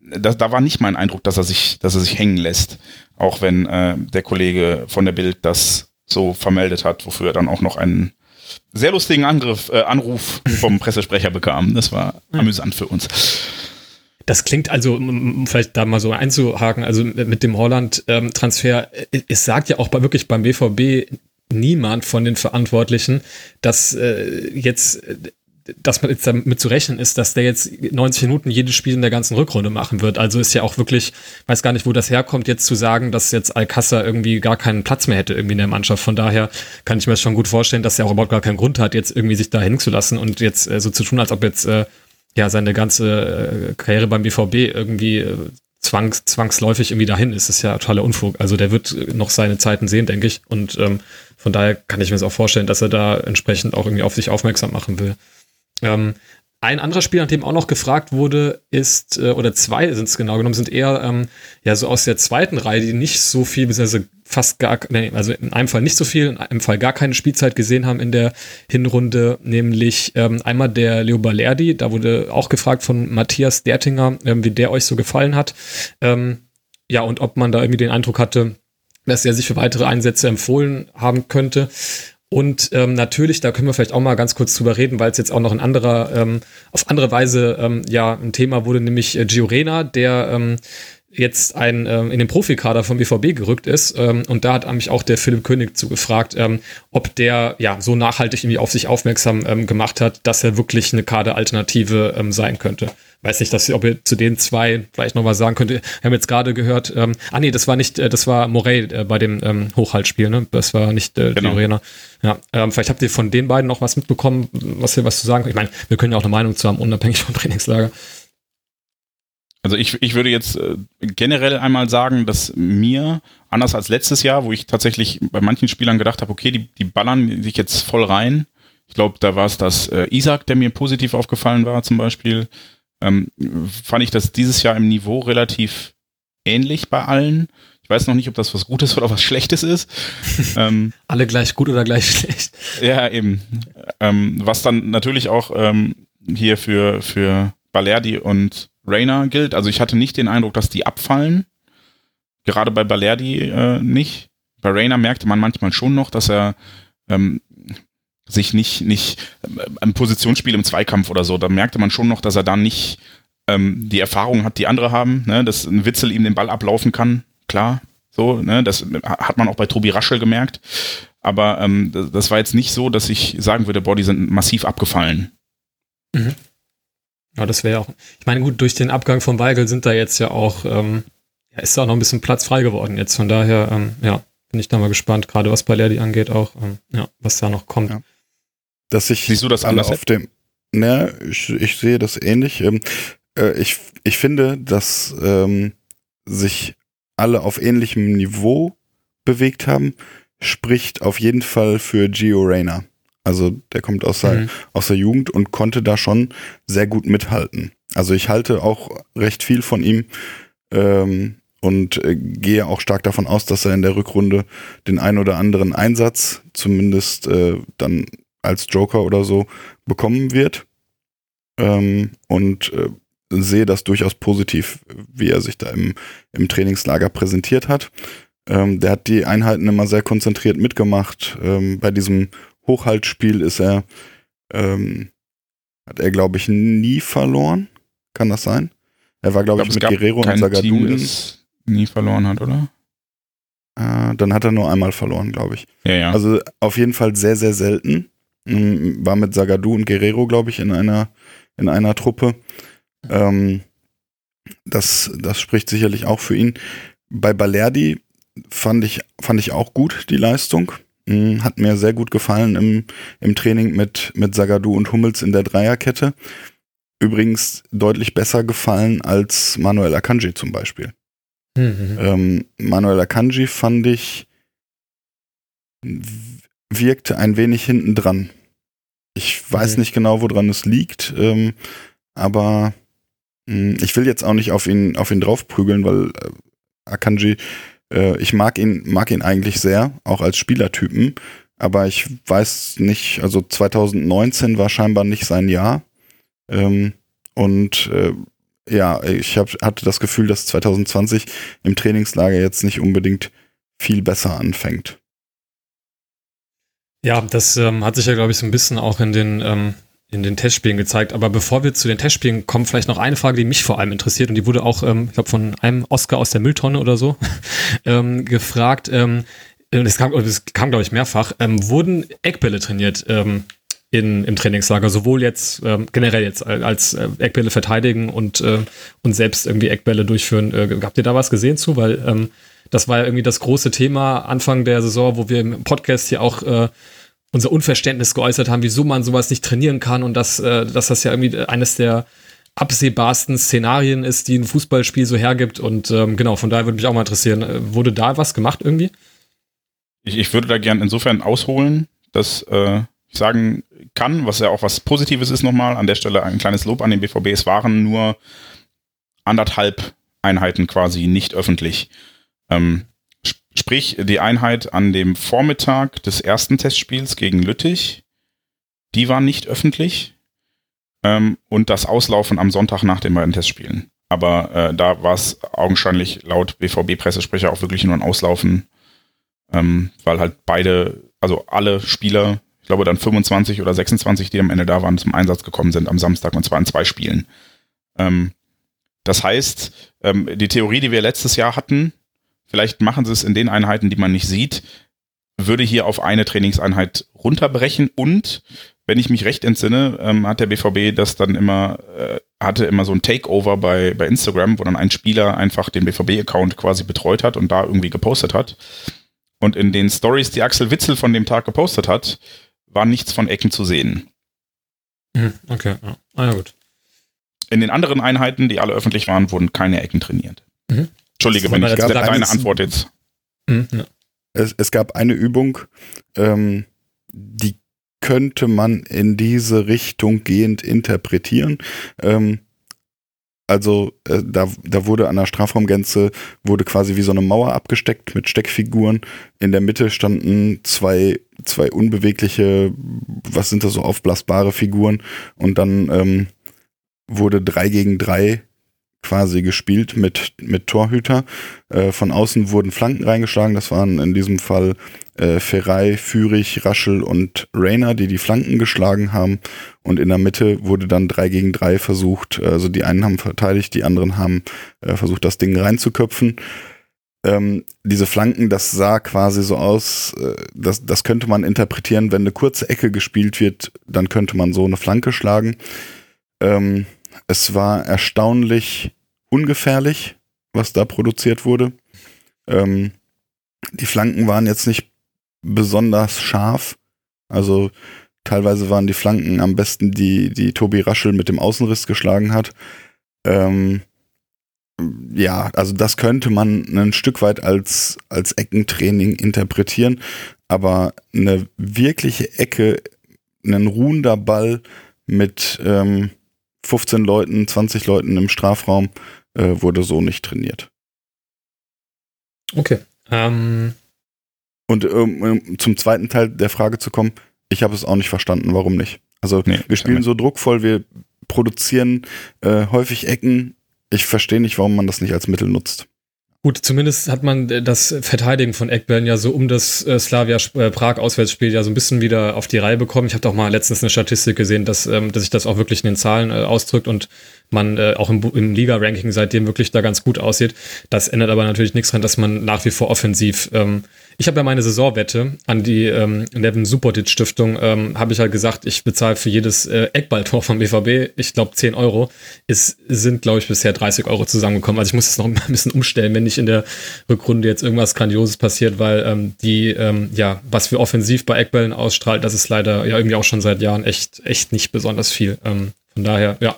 [SPEAKER 2] da, da war nicht mein Eindruck, dass er sich, dass er sich hängen lässt, auch wenn äh, der Kollege von der Bild das so vermeldet hat, wofür er dann auch noch einen sehr lustigen Angriff, äh, Anruf vom *laughs* Pressesprecher bekam. Das war mhm. amüsant für uns.
[SPEAKER 1] Das klingt also, um vielleicht da mal so einzuhaken, also mit dem Holland-Transfer, ähm, es sagt ja auch bei, wirklich beim BVB niemand von den Verantwortlichen, dass äh, jetzt dass man jetzt damit zu rechnen ist, dass der jetzt 90 Minuten jedes Spiel in der ganzen Rückrunde machen wird. Also ist ja auch wirklich, weiß gar nicht, wo das herkommt, jetzt zu sagen, dass jetzt Alcázar irgendwie gar keinen Platz mehr hätte irgendwie in der Mannschaft. Von daher kann ich mir das schon gut vorstellen, dass er auch überhaupt gar keinen Grund hat, jetzt irgendwie sich da hinzulassen und jetzt äh, so zu tun, als ob jetzt äh, ja seine ganze äh, Karriere beim BVB irgendwie äh, zwangs, zwangsläufig irgendwie dahin ist. Das ist ja totaler Unfug. Also der wird noch seine Zeiten sehen, denke ich. Und ähm, von daher kann ich mir das auch vorstellen, dass er da entsprechend auch irgendwie auf sich aufmerksam machen will. Ähm, ein anderer Spiel, an dem auch noch gefragt wurde, ist, äh, oder zwei sind es genau genommen, sind eher ähm, ja so aus der zweiten Reihe, die nicht so viel, beziehungsweise fast gar, nee, also in einem Fall nicht so viel, in einem Fall gar keine Spielzeit gesehen haben in der Hinrunde, nämlich ähm, einmal der Leo Balerdi, da wurde auch gefragt von Matthias Dertinger, ähm, wie der euch so gefallen hat. Ähm, ja, und ob man da irgendwie den Eindruck hatte, dass er sich für weitere Einsätze empfohlen haben könnte. Und ähm, natürlich, da können wir vielleicht auch mal ganz kurz drüber reden, weil es jetzt auch noch in anderer, ähm, auf andere Weise ähm, ja ein Thema wurde, nämlich äh, Giorena, der ähm, jetzt ein, ähm, in den Profikader vom BVB gerückt ist. Ähm, und da hat mich auch der Philipp König zugefragt, ähm, ob der ja so nachhaltig irgendwie auf sich aufmerksam ähm, gemacht hat, dass er wirklich eine Kaderalternative ähm, sein könnte weiß nicht, dass, ob ihr zu den zwei vielleicht noch was sagen könnt. Wir haben jetzt gerade gehört, ähm, ah nee, das war nicht, äh, das war Morey äh, bei dem ähm, Hochhaltspiel, ne? Das war nicht äh, genau. Arena. Ja, ähm, vielleicht habt ihr von den beiden noch was mitbekommen, was ihr was zu sagen könnt. Ich meine, wir können ja auch eine Meinung zu haben, unabhängig vom Trainingslager.
[SPEAKER 2] Also ich, ich würde jetzt äh, generell einmal sagen, dass mir, anders als letztes Jahr, wo ich tatsächlich bei manchen Spielern gedacht habe, okay, die, die ballern sich jetzt voll rein. Ich glaube, da war es das äh, Isaac, der mir positiv aufgefallen war zum Beispiel ähm, fand ich das dieses Jahr im Niveau relativ ähnlich bei allen. Ich weiß noch nicht, ob das was Gutes oder was Schlechtes ist. *laughs*
[SPEAKER 1] ähm, Alle gleich gut oder gleich schlecht.
[SPEAKER 2] Ja, eben. Ähm, was dann natürlich auch ähm, hier für, für Balerdi und Rayner gilt. Also ich hatte nicht den Eindruck, dass die abfallen. Gerade bei Balerdi äh, nicht. Bei Rayner merkte man manchmal schon noch, dass er ähm, sich nicht, nicht äh, ein Positionsspiel im Zweikampf oder so, da merkte man schon noch, dass er da nicht ähm, die Erfahrung hat, die andere haben, ne? dass ein Witzel ihm den Ball ablaufen kann, klar. So, ne, das hat man auch bei Tobi Raschel gemerkt. Aber ähm, das, das war jetzt nicht so, dass ich sagen würde, boah, die sind massiv abgefallen.
[SPEAKER 1] Mhm. Ja, das wäre ja auch. Ich meine, gut, durch den Abgang von Weigel sind da jetzt ja auch, ähm, ja, ist da auch noch ein bisschen Platz frei geworden jetzt. Von daher, ähm, ja, bin ich da mal gespannt, gerade was Balerdi angeht, auch, ähm, ja, was da noch kommt. Ja.
[SPEAKER 3] Dass ich Siehst du das alle auf dem, ne, ich, ich sehe das ähnlich. Ähm, äh, ich, ich finde, dass ähm, sich alle auf ähnlichem Niveau bewegt haben, spricht auf jeden Fall für Gio Reyna. Also der kommt aus der, mhm. aus der Jugend und konnte da schon sehr gut mithalten. Also ich halte auch recht viel von ihm ähm, und äh, gehe auch stark davon aus, dass er in der Rückrunde den ein oder anderen Einsatz, zumindest äh, dann als Joker oder so, bekommen wird. Ähm, und äh, sehe das durchaus positiv, wie er sich da im, im Trainingslager präsentiert hat. Ähm, der hat die Einheiten immer sehr konzentriert mitgemacht. Ähm, bei diesem Hochhaltspiel ist er, ähm, hat er, glaube ich, nie verloren. Kann das sein? Er war, glaube ich, glaub, mit Guerrero und Zagadou.
[SPEAKER 2] nie verloren hat, oder?
[SPEAKER 3] Äh, dann hat er nur einmal verloren, glaube ich.
[SPEAKER 2] Ja, ja.
[SPEAKER 3] Also auf jeden Fall sehr, sehr selten. Ähm, war mit Zagadou und Guerrero, glaube ich, in einer, in einer Truppe. Ähm, das, das spricht sicherlich auch für ihn. Bei Balerdi fand ich, fand ich auch gut die Leistung. Hm, hat mir sehr gut gefallen im, im Training mit, mit Sagadu und Hummels in der Dreierkette. Übrigens deutlich besser gefallen als Manuel Akanji zum Beispiel. Mhm. Ähm, Manuel Akanji fand ich wirkte ein wenig hinten dran. Ich weiß mhm. nicht genau, woran es liegt, ähm, aber hm, ich will jetzt auch nicht auf ihn, auf ihn draufprügeln, weil äh, Akanji, äh, ich mag ihn, mag ihn eigentlich sehr, auch als Spielertypen, aber ich weiß nicht, also 2019 war scheinbar nicht sein Jahr. Ähm, und äh, ja, ich hab, hatte das Gefühl, dass 2020 im Trainingslager jetzt nicht unbedingt viel besser anfängt.
[SPEAKER 1] Ja, das ähm, hat sich ja, glaube ich, so ein bisschen auch in den ähm, in den Testspielen gezeigt. Aber bevor wir zu den Testspielen kommen, vielleicht noch eine Frage, die mich vor allem interessiert. Und die wurde auch, ähm, ich glaube, von einem Oscar aus der Mülltonne oder so *laughs* ähm, gefragt. Ähm, das kam, kam glaube ich, mehrfach. Ähm, wurden Eckbälle trainiert ähm, in, im Trainingslager? Sowohl jetzt ähm, generell jetzt als äh, Eckbälle verteidigen und, äh, und selbst irgendwie Eckbälle durchführen. Äh, habt ihr da was gesehen zu? Weil ähm, das war ja irgendwie das große Thema Anfang der Saison, wo wir im Podcast hier auch äh, unser Unverständnis geäußert haben, wieso man sowas nicht trainieren kann und dass, äh, dass das ja irgendwie eines der absehbarsten Szenarien ist, die ein Fußballspiel so hergibt. Und ähm, genau, von daher würde mich auch mal interessieren, äh, wurde da was gemacht irgendwie?
[SPEAKER 2] Ich, ich würde da gern insofern ausholen, dass äh, ich sagen kann, was ja auch was Positives ist nochmal, an der Stelle ein kleines Lob an den BVB. Es waren nur anderthalb Einheiten quasi nicht öffentlich. Ähm, Sprich, die Einheit an dem Vormittag des ersten Testspiels gegen Lüttich, die war nicht öffentlich. Ähm, und das Auslaufen am Sonntag nach den beiden Testspielen. Aber äh, da war es augenscheinlich laut BVB-Pressesprecher auch wirklich nur ein Auslaufen, ähm, weil halt beide, also alle Spieler, ich glaube dann 25 oder 26, die am Ende da waren, zum Einsatz gekommen sind am Samstag und zwar in zwei Spielen. Ähm, das heißt, ähm, die Theorie, die wir letztes Jahr hatten, Vielleicht machen sie es in den Einheiten, die man nicht sieht, würde hier auf eine Trainingseinheit runterbrechen und wenn ich mich recht entsinne, ähm, hat der BVB das dann immer, äh, hatte immer so ein Takeover bei, bei Instagram, wo dann ein Spieler einfach den BVB-Account quasi betreut hat und da irgendwie gepostet hat. Und in den Stories, die Axel Witzel von dem Tag gepostet hat, war nichts von Ecken zu sehen.
[SPEAKER 1] Mhm, okay, ja. Ah, ja, gut.
[SPEAKER 2] In den anderen Einheiten, die alle öffentlich waren, wurden keine Ecken trainiert. Mhm. Entschuldige, wenn ich deine Antwort jetzt.
[SPEAKER 3] Ja. es, es, gab eine Übung, ähm, die könnte man in diese Richtung gehend interpretieren. Ähm, also äh, da, da wurde an der Strafraumgrenze wurde quasi wie so eine Mauer abgesteckt mit Steckfiguren. In der Mitte standen zwei, zwei unbewegliche, was sind das so aufblasbare Figuren und dann ähm, wurde drei gegen drei quasi gespielt mit, mit Torhüter. Äh, von außen wurden Flanken reingeschlagen. Das waren in diesem Fall äh, Ferrei, Fürich, Raschel und Rainer, die die Flanken geschlagen haben. Und in der Mitte wurde dann drei gegen drei versucht. Also die einen haben verteidigt, die anderen haben äh, versucht, das Ding reinzuköpfen. Ähm, diese Flanken, das sah quasi so aus, äh, das, das könnte man interpretieren, wenn eine kurze Ecke gespielt wird, dann könnte man so eine Flanke schlagen. Ähm, es war erstaunlich ungefährlich, was da produziert wurde. Ähm, die Flanken waren jetzt nicht besonders scharf. Also teilweise waren die Flanken am besten, die, die Tobi Raschel mit dem Außenriss geschlagen hat. Ähm, ja, also das könnte man ein Stück weit als, als Eckentraining interpretieren, aber eine wirkliche Ecke, ein ruhender Ball mit ähm, 15 Leuten, 20 Leuten im Strafraum äh, wurde so nicht trainiert.
[SPEAKER 1] Okay. Ähm.
[SPEAKER 3] Und ähm, zum zweiten Teil der Frage zu kommen, ich habe es auch nicht verstanden, warum nicht. Also nee, wir spielen so druckvoll, wir produzieren äh, häufig Ecken. Ich verstehe nicht, warum man das nicht als Mittel nutzt.
[SPEAKER 1] Gut, zumindest hat man äh, das Verteidigen von Eckbällen ja so um das äh, Slavia äh, ja so ein bisschen wieder auf die Reihe bekommen. Ich habe doch mal letztens eine Statistik gesehen, dass, ähm, dass sich das auch wirklich in den Zahlen ausdrückt und man äh, auch im, im Liga-Ranking seitdem wirklich da ganz gut aussieht. Das ändert aber natürlich nichts daran, dass man nach wie vor offensiv ähm, ich habe ja meine Saisonwette an die ähm, Nevin Supertit Stiftung, ähm, habe ich halt gesagt, ich bezahle für jedes äh, Eckballtor vom BVB, ich glaube 10 Euro. Es sind, glaube ich, bisher 30 Euro zusammengekommen. Also ich muss das noch *laughs* ein bisschen umstellen, wenn nicht in der Rückrunde jetzt irgendwas Grandioses passiert, weil ähm, die, ähm, ja, was wir offensiv bei Eckbällen ausstrahlt, das ist leider ja irgendwie auch schon seit Jahren echt, echt nicht besonders viel. Ähm, von daher, ja,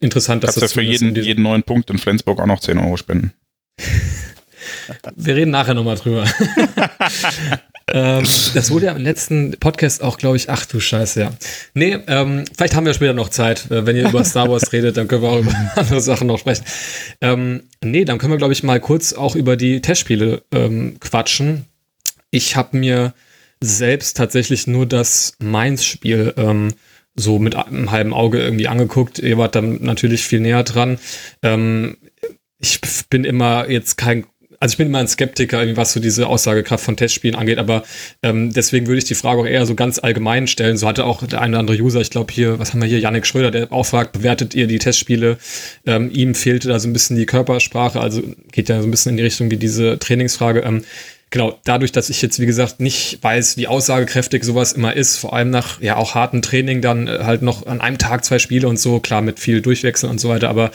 [SPEAKER 1] interessant,
[SPEAKER 2] dass Kannst das ja für jeden, jeden neuen Punkt in Flensburg auch noch 10 Euro spenden.
[SPEAKER 1] Wir reden nachher nochmal drüber. *laughs* ähm, das wurde ja im letzten Podcast auch, glaube ich, ach du Scheiße, ja. Nee, ähm, vielleicht haben wir später noch Zeit. Äh, wenn ihr über Star Wars *laughs* redet, dann können wir auch über *laughs* andere Sachen noch sprechen. Ähm, nee, dann können wir, glaube ich, mal kurz auch über die Testspiele ähm, quatschen. Ich habe mir selbst tatsächlich nur das Mainz-Spiel ähm, so mit einem halben Auge irgendwie angeguckt. Ihr wart dann natürlich viel näher dran. Ähm, ich bin immer jetzt kein also ich bin immer ein Skeptiker, was so diese Aussagekraft von Testspielen angeht, aber ähm, deswegen würde ich die Frage auch eher so ganz allgemein stellen. So hatte auch der eine oder andere User, ich glaube hier, was haben wir hier, Yannick Schröder, der auch fragt, bewertet ihr die Testspiele? Ähm, ihm fehlte da so ein bisschen die Körpersprache, also geht ja so ein bisschen in die Richtung wie diese Trainingsfrage. Ähm, genau, dadurch, dass ich jetzt, wie gesagt, nicht weiß, wie aussagekräftig sowas immer ist, vor allem nach ja auch harten Training, dann äh, halt noch an einem Tag zwei Spiele und so, klar mit viel Durchwechseln und so weiter, aber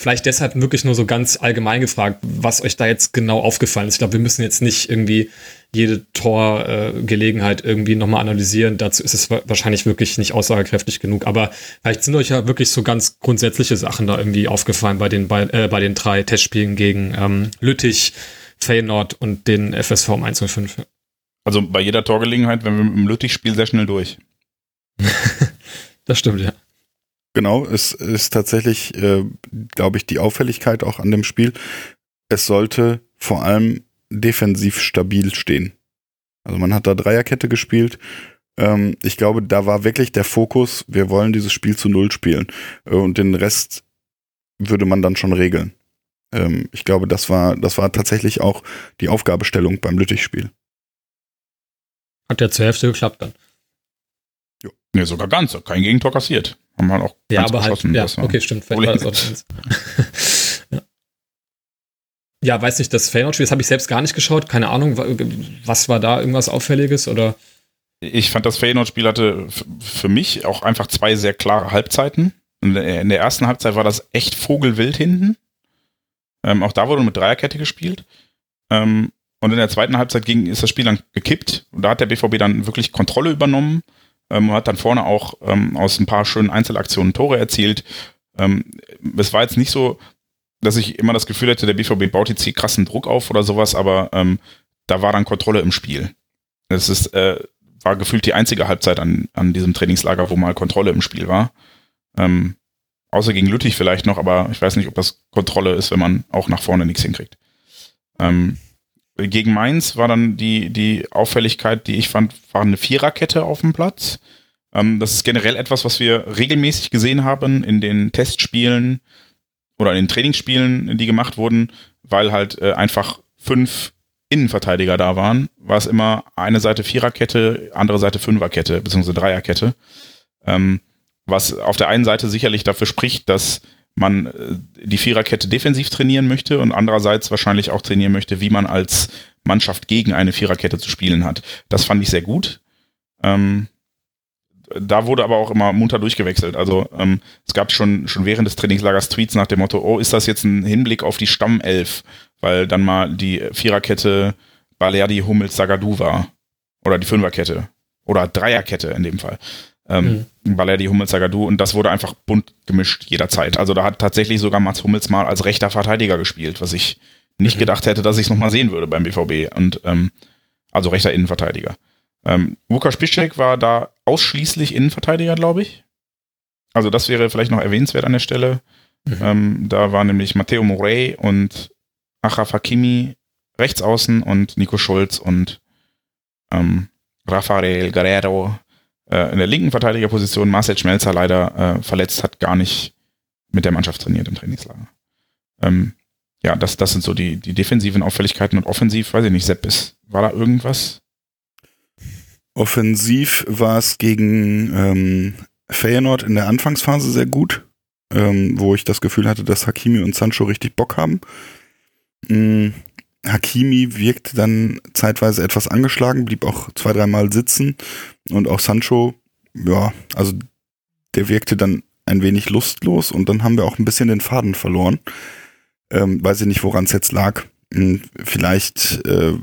[SPEAKER 1] Vielleicht deshalb wirklich nur so ganz allgemein gefragt, was euch da jetzt genau aufgefallen ist. Ich glaube, wir müssen jetzt nicht irgendwie jede Torgelegenheit äh, irgendwie nochmal analysieren. Dazu ist es wahrscheinlich wirklich nicht aussagekräftig genug. Aber vielleicht sind euch ja wirklich so ganz grundsätzliche Sachen da irgendwie aufgefallen bei den, bei, äh, bei den drei Testspielen gegen ähm, Lüttich, Feyenoord und den FSV 105.
[SPEAKER 2] Also bei jeder Torgelegenheit, wenn wir im Lüttich spielen, sehr schnell durch. *laughs*
[SPEAKER 1] das stimmt, ja.
[SPEAKER 3] Genau, es ist tatsächlich, äh, glaube ich, die Auffälligkeit auch an dem Spiel. Es sollte vor allem defensiv stabil stehen. Also man hat da Dreierkette gespielt. Ähm, ich glaube, da war wirklich der Fokus, wir wollen dieses Spiel zu Null spielen. Äh, und den Rest würde man dann schon regeln. Ähm, ich glaube, das war, das war tatsächlich auch die Aufgabestellung beim Lüttich-Spiel.
[SPEAKER 1] Hat ja zur Hälfte geklappt dann.
[SPEAKER 2] Jo. Nee, sogar ganz. Kein Gegentor kassiert. Haben wir auch
[SPEAKER 1] ja, aber halt, ja, okay, stimmt. Vielleicht war das auch *laughs* ja. ja, weiß nicht, das Feyenoord-Spiel, das habe ich selbst gar nicht geschaut. Keine Ahnung, was war da irgendwas Auffälliges oder?
[SPEAKER 2] Ich fand, das Feyenoord-Spiel hatte für mich auch einfach zwei sehr klare Halbzeiten. In der ersten Halbzeit war das echt vogelwild hinten. Ähm, auch da wurde mit Dreierkette gespielt. Ähm, und in der zweiten Halbzeit ging, ist das Spiel dann gekippt. Und da hat der BVB dann wirklich Kontrolle übernommen ähm, hat dann vorne auch ähm, aus ein paar schönen Einzelaktionen Tore erzielt. Ähm, es war jetzt nicht so, dass ich immer das Gefühl hätte, der BVB baut jetzt hier krassen Druck auf oder sowas, aber ähm, da war dann Kontrolle im Spiel. Es ist, äh, war gefühlt die einzige Halbzeit an, an diesem Trainingslager, wo mal Kontrolle im Spiel war. Ähm, außer gegen Lüttich vielleicht noch, aber ich weiß nicht, ob das Kontrolle ist, wenn man auch nach vorne nichts hinkriegt. Ähm, gegen Mainz war dann die, die Auffälligkeit, die ich fand, war eine Viererkette auf dem Platz. Ähm, das ist generell etwas, was wir regelmäßig gesehen haben in den Testspielen oder in den Trainingsspielen, die gemacht wurden, weil halt äh, einfach fünf Innenverteidiger da waren, war es immer eine Seite Viererkette, andere Seite Fünferkette, beziehungsweise Dreierkette. Ähm, was auf der einen Seite sicherlich dafür spricht, dass man äh, die Viererkette defensiv trainieren möchte und andererseits wahrscheinlich auch trainieren möchte, wie man als Mannschaft gegen eine Viererkette zu spielen hat. Das fand ich sehr gut. Ähm, da wurde aber auch immer munter durchgewechselt. Also ähm, es gab schon, schon während des Trainingslagers Tweets nach dem Motto, oh, ist das jetzt ein Hinblick auf die Stammelf? Weil dann mal die Viererkette Balerdi, Hummels, Sagadu war. Oder die Fünferkette. Oder Dreierkette in dem Fall. Ähm, mhm. Balerdi, Hummels, Sagadu. Und das wurde einfach bunt gemischt jederzeit. Also da hat tatsächlich sogar Mats Hummels mal als rechter Verteidiger gespielt, was ich nicht mhm. gedacht hätte, dass ich es nochmal sehen würde beim BVB. Und ähm, also rechter Innenverteidiger. Ähm, Lukas Piszczek war da ausschließlich Innenverteidiger, glaube ich. Also das wäre vielleicht noch erwähnenswert an der Stelle. Mhm. Ähm, da war nämlich Matteo Morey und Achraf Hakimi rechts außen und Nico Schulz und ähm, Rafael Guerrero äh, in der linken Verteidigerposition. Marcel Schmelzer leider äh, verletzt, hat gar nicht mit der Mannschaft trainiert im Trainingslager. Ähm, ja, das, das sind so die, die defensiven Auffälligkeiten und offensiv, weiß ich nicht, Sepp, ist, war da irgendwas?
[SPEAKER 3] Offensiv war es gegen ähm, Feyenoord in der Anfangsphase sehr gut, ähm, wo ich das Gefühl hatte, dass Hakimi und Sancho richtig Bock haben. Ähm, Hakimi wirkte dann zeitweise etwas angeschlagen, blieb auch zwei, dreimal sitzen und auch Sancho, ja, also der wirkte dann ein wenig lustlos und dann haben wir auch ein bisschen den Faden verloren. Ähm, weiß ich nicht, woran es jetzt lag. Hm, vielleicht äh,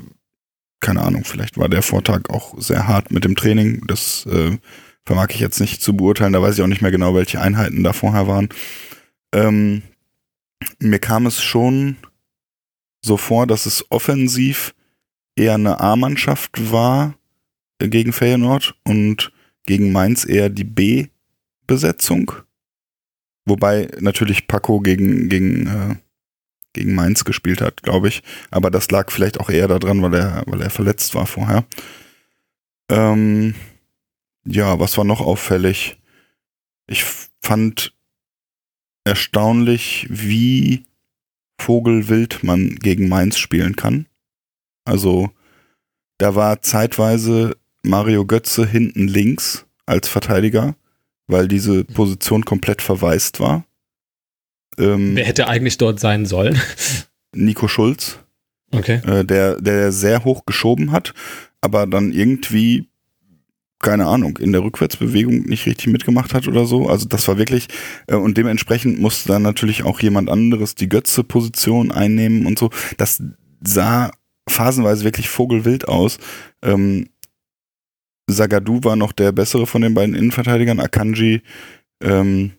[SPEAKER 3] keine Ahnung, vielleicht war der Vortag auch sehr hart mit dem Training. Das äh, vermag ich jetzt nicht zu beurteilen. Da weiß ich auch nicht mehr genau, welche Einheiten da vorher waren. Ähm, mir kam es schon so vor, dass es offensiv eher eine A-Mannschaft war äh, gegen Feyenoord und gegen Mainz eher die B-Besetzung. Wobei natürlich Paco gegen, gegen äh, gegen Mainz gespielt hat, glaube ich. Aber das lag vielleicht auch eher daran, weil er, weil er verletzt war vorher. Ähm, ja, was war noch auffällig? Ich fand erstaunlich, wie vogelwild man gegen Mainz spielen kann. Also, da war zeitweise Mario Götze hinten links als Verteidiger, weil diese Position komplett verwaist war.
[SPEAKER 1] Ähm, Wer hätte eigentlich dort sein sollen?
[SPEAKER 3] Nico Schulz.
[SPEAKER 1] Okay.
[SPEAKER 3] Äh, der, der sehr hoch geschoben hat, aber dann irgendwie, keine Ahnung, in der Rückwärtsbewegung nicht richtig mitgemacht hat oder so. Also das war wirklich, äh, und dementsprechend musste dann natürlich auch jemand anderes die Götze-Position einnehmen und so. Das sah phasenweise wirklich vogelwild aus. Ähm, Sagadu war noch der bessere von den beiden Innenverteidigern. Akanji ähm,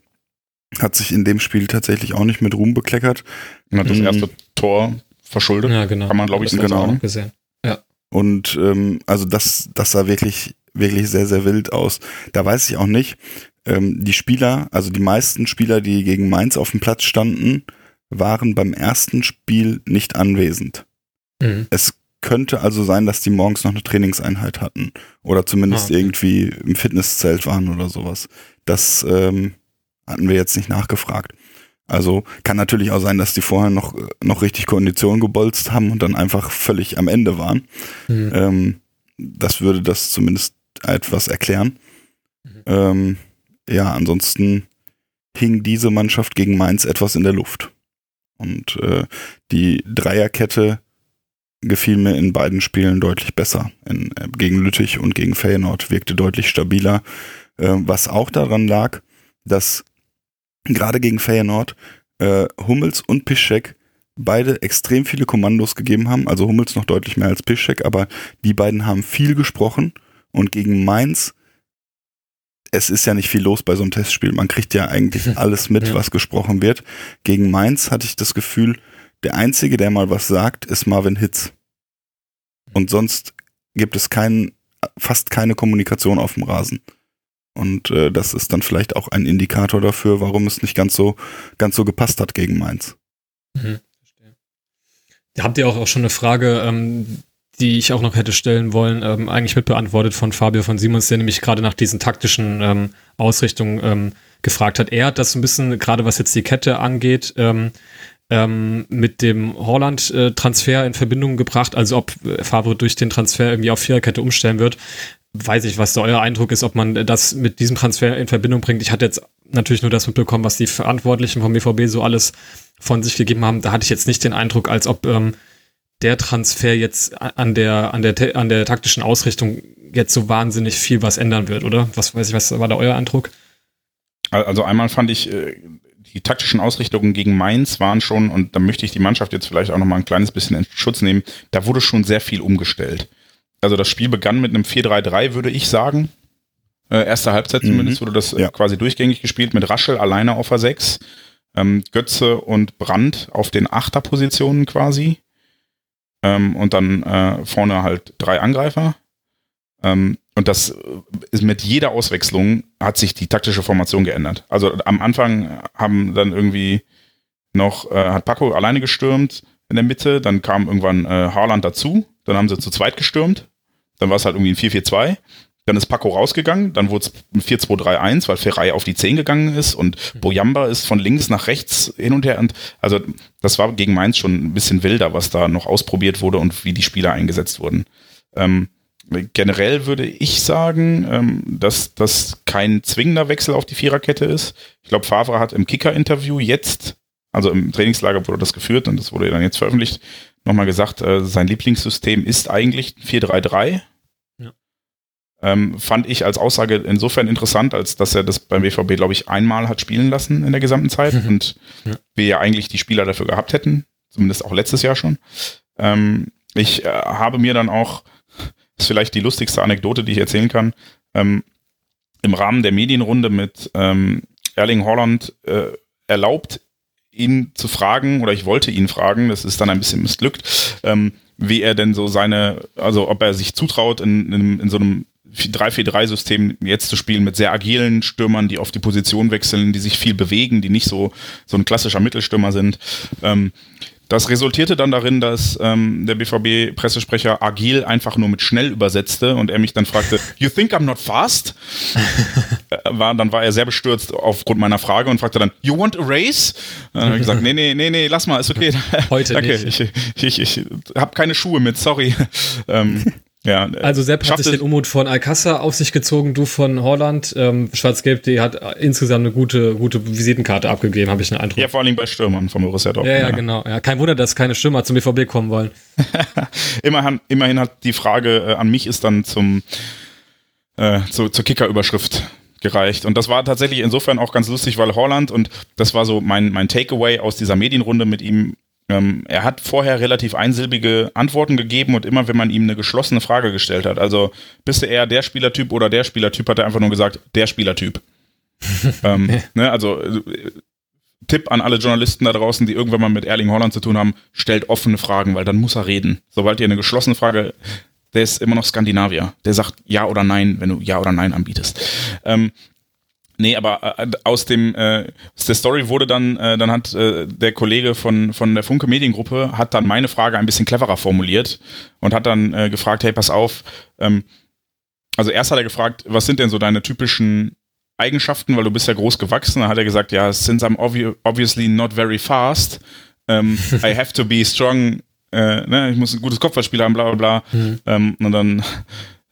[SPEAKER 3] hat sich in dem Spiel tatsächlich auch nicht mit Ruhm bekleckert.
[SPEAKER 2] Und hat das mhm. erste Tor verschuldet.
[SPEAKER 1] Ja, genau.
[SPEAKER 2] Kann man, glaube ich, so
[SPEAKER 3] genau.
[SPEAKER 2] sagen.
[SPEAKER 1] Gesehen. Ja.
[SPEAKER 3] Und ähm, also das, das sah wirklich, wirklich sehr, sehr wild aus. Da weiß ich auch nicht, ähm, die Spieler, also die meisten Spieler, die gegen Mainz auf dem Platz standen, waren beim ersten Spiel nicht anwesend. Mhm. Es könnte also sein, dass die morgens noch eine Trainingseinheit hatten oder zumindest ah, okay. irgendwie im Fitnesszelt waren oder sowas. Das ähm, hatten wir jetzt nicht nachgefragt. Also kann natürlich auch sein, dass die vorher noch, noch richtig Konditionen gebolzt haben und dann einfach völlig am Ende waren. Mhm. Ähm, das würde das zumindest etwas erklären. Mhm. Ähm, ja, ansonsten hing diese Mannschaft gegen Mainz etwas in der Luft. Und äh, die Dreierkette gefiel mir in beiden Spielen deutlich besser. In, äh, gegen Lüttich und gegen Feyenoord wirkte deutlich stabiler. Äh, was auch daran lag, dass gerade gegen Feyenoord, äh, Hummels und Piszczek beide extrem viele Kommandos gegeben haben. Also Hummels noch deutlich mehr als Piszczek, aber die beiden haben viel gesprochen und gegen Mainz es ist ja nicht viel los bei so einem Testspiel. Man kriegt ja eigentlich *laughs* alles mit, ja. was gesprochen wird. Gegen Mainz hatte ich das Gefühl, der Einzige, der mal was sagt, ist Marvin Hitz. Und sonst gibt es keinen, fast keine Kommunikation auf dem Rasen. Und äh, das ist dann vielleicht auch ein Indikator dafür, warum es nicht ganz so, ganz so gepasst hat gegen Mainz.
[SPEAKER 1] Mhm. Habt ihr auch, auch schon eine Frage, ähm, die ich auch noch hätte stellen wollen, ähm, eigentlich mitbeantwortet von Fabio von Simons, der nämlich gerade nach diesen taktischen ähm, Ausrichtungen ähm, gefragt hat. Er hat das ein bisschen, gerade was jetzt die Kette angeht, ähm, ähm, mit dem Holland-Transfer in Verbindung gebracht, also ob äh, Favre durch den Transfer irgendwie auf Viererkette umstellen wird. Weiß ich, was da euer Eindruck ist, ob man das mit diesem Transfer in Verbindung bringt. Ich hatte jetzt natürlich nur das mitbekommen, was die Verantwortlichen vom BVB so alles von sich gegeben haben. Da hatte ich jetzt nicht den Eindruck, als ob ähm, der Transfer jetzt an der, an der, an der taktischen Ausrichtung jetzt so wahnsinnig viel was ändern wird, oder? Was weiß ich, was war da euer Eindruck?
[SPEAKER 2] Also einmal fand ich, äh, die taktischen Ausrichtungen gegen Mainz waren schon, und da möchte ich die Mannschaft jetzt vielleicht auch noch mal ein kleines bisschen in Schutz nehmen, da wurde schon sehr viel umgestellt. Also das Spiel begann mit einem 4-3-3, würde ich sagen. Äh, erste Halbzeit mhm. zumindest wurde das äh, ja. quasi durchgängig gespielt mit Raschel alleine auf der 6, ähm, Götze und Brandt auf den Achterpositionen quasi. Ähm, und dann äh, vorne halt drei Angreifer. Ähm, und das ist mit jeder Auswechslung hat sich die taktische Formation geändert. Also am Anfang haben dann irgendwie noch, äh, hat Paco alleine gestürmt in der Mitte, dann kam irgendwann äh, Haaland dazu, dann haben sie zu zweit gestürmt, dann war es halt irgendwie ein 4-4-2, dann ist Paco rausgegangen, dann wurde es ein 4-2-3-1, weil Ferrei auf die 10 gegangen ist und mhm. Boyamba ist von links nach rechts hin und her. Und also das war gegen Mainz schon ein bisschen wilder, was da noch ausprobiert wurde und wie die Spieler eingesetzt wurden. Ähm, generell würde ich sagen, ähm, dass das kein zwingender Wechsel auf die Viererkette ist. Ich glaube, Favre hat im Kicker-Interview jetzt, also im Trainingslager wurde das geführt und das wurde dann jetzt veröffentlicht, nochmal gesagt, äh, sein Lieblingssystem ist eigentlich 4-3-3 ähm, fand ich als Aussage insofern interessant, als dass er das beim BVB, glaube ich, einmal hat spielen lassen in der gesamten Zeit mhm. und ja. wir ja eigentlich die Spieler dafür gehabt hätten, zumindest auch letztes Jahr schon. Ähm, ich äh, habe mir dann auch, das ist vielleicht die lustigste Anekdote, die ich erzählen kann, ähm, im Rahmen der Medienrunde mit ähm, Erling Holland äh, erlaubt, ihn zu fragen, oder ich wollte ihn fragen, das ist dann ein bisschen missglückt, ähm, wie er denn so seine, also ob er sich zutraut, in, in, in so einem 3-4-3-System jetzt zu spielen mit sehr agilen Stürmern, die auf die Position wechseln, die sich viel bewegen, die nicht so, so ein klassischer Mittelstürmer sind. Ähm, das resultierte dann darin, dass ähm, der BVB-Pressesprecher agil einfach nur mit schnell übersetzte und er mich dann fragte, *laughs* You think I'm not fast? Äh, war, dann war er sehr bestürzt aufgrund meiner Frage und fragte dann, You want a race? Dann habe ich gesagt, nee, nee, nee, nee, lass mal, ist okay.
[SPEAKER 1] Heute *laughs*
[SPEAKER 2] Danke,
[SPEAKER 1] nicht.
[SPEAKER 2] ich, ich, ich, ich habe keine Schuhe mit, sorry. *laughs* ähm, ja,
[SPEAKER 1] also Sepp hat sich den Umut von Alcázar auf sich gezogen, du von Holland. Ähm, Schwarz-Gelb.de hat insgesamt eine gute, gute Visitenkarte abgegeben, habe ich einen Eindruck.
[SPEAKER 2] Ja, vor allem bei Stürmern von Borussia
[SPEAKER 1] Dortmund. Ja, ja, ja, genau. Ja, kein Wunder, dass keine Stürmer zum BVB kommen wollen. *laughs*
[SPEAKER 2] immerhin, immerhin hat die Frage äh, an mich ist dann zum äh, zu, zur Kicker-Überschrift gereicht. Und das war tatsächlich insofern auch ganz lustig, weil Holland, und das war so mein, mein Takeaway aus dieser Medienrunde mit ihm, ähm, er hat vorher relativ einsilbige Antworten gegeben und immer, wenn man ihm eine geschlossene Frage gestellt hat, also bist du eher der Spielertyp oder der Spielertyp, hat er einfach nur gesagt, der Spielertyp. *laughs* ähm, ne, also äh, Tipp an alle Journalisten da draußen, die irgendwann mal mit Erling Holland zu tun haben, stellt offene Fragen, weil dann muss er reden. Sobald ihr eine geschlossene Frage, der ist immer noch Skandinavier. Der sagt ja oder nein, wenn du ja oder nein anbietest. Ähm, Nee, aber äh, aus dem äh, aus der Story wurde dann, äh, dann hat äh, der Kollege von, von der Funke Mediengruppe hat dann meine Frage ein bisschen cleverer formuliert und hat dann äh, gefragt, hey, pass auf, ähm, also erst hat er gefragt, was sind denn so deine typischen Eigenschaften, weil du bist ja groß gewachsen. Dann hat er gesagt, ja, since I'm obvi obviously not very fast, um, I have to be strong, äh, ne, ich muss ein gutes Kopfballspiel haben, bla bla bla. Mhm. Ähm, und dann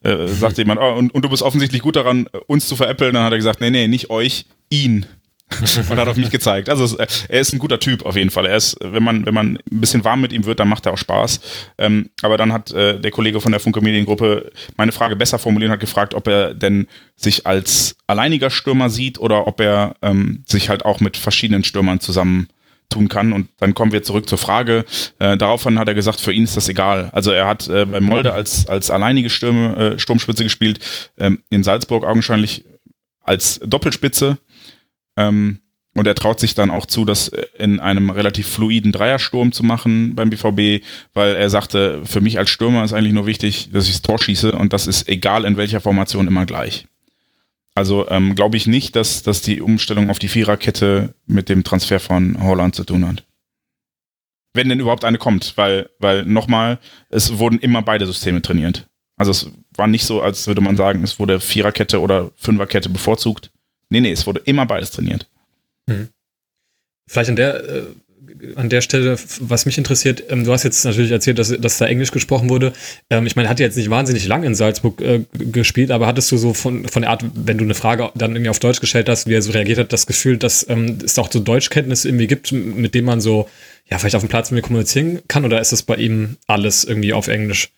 [SPEAKER 2] äh, sagte jemand, oh, und, und du bist offensichtlich gut daran, uns zu veräppeln. Dann hat er gesagt, nee, nee, nicht euch, ihn. *laughs* und hat auf mich gezeigt. Also er ist ein guter Typ auf jeden Fall. Er ist, wenn man, wenn man ein bisschen warm mit ihm wird, dann macht er auch Spaß. Ähm, aber dann hat äh, der Kollege von der Funke Mediengruppe meine Frage besser formuliert und hat gefragt, ob er denn sich als alleiniger Stürmer sieht oder ob er ähm, sich halt auch mit verschiedenen Stürmern zusammen tun kann. Und dann kommen wir zurück zur Frage. Äh, daraufhin hat er gesagt, für ihn ist das egal. Also er hat äh, bei Molde als, als alleinige Stürme, äh, Sturmspitze gespielt, ähm, in Salzburg augenscheinlich als Doppelspitze. Ähm, und er traut sich dann auch zu, das in einem relativ fluiden Dreiersturm zu machen beim BVB, weil er sagte, für mich als Stürmer ist eigentlich nur wichtig, dass ich das Tor schieße und das ist egal in welcher Formation immer gleich. Also ähm, glaube ich nicht, dass, dass die Umstellung auf die Viererkette mit dem Transfer von Holland zu tun hat. wenn denn überhaupt eine kommt, weil, weil nochmal, es wurden immer beide Systeme trainiert. Also es war nicht so, als würde man sagen, es wurde Viererkette oder Fünferkette bevorzugt. Nee, nee, es wurde immer beides trainiert.
[SPEAKER 1] Hm. Vielleicht an der, äh, an der Stelle, was mich interessiert, ähm, du hast jetzt natürlich erzählt, dass, dass da Englisch gesprochen wurde. Ähm, ich meine, hat jetzt nicht wahnsinnig lang in Salzburg äh, gespielt, aber hattest du so von, von der Art, wenn du eine Frage dann irgendwie auf Deutsch gestellt hast, wie er so reagiert hat, das Gefühl, dass ähm, es auch so Deutschkenntnisse irgendwie gibt, mit denen man so, ja, vielleicht auf dem Platz mit mir kommunizieren kann, oder ist das bei ihm alles irgendwie auf Englisch?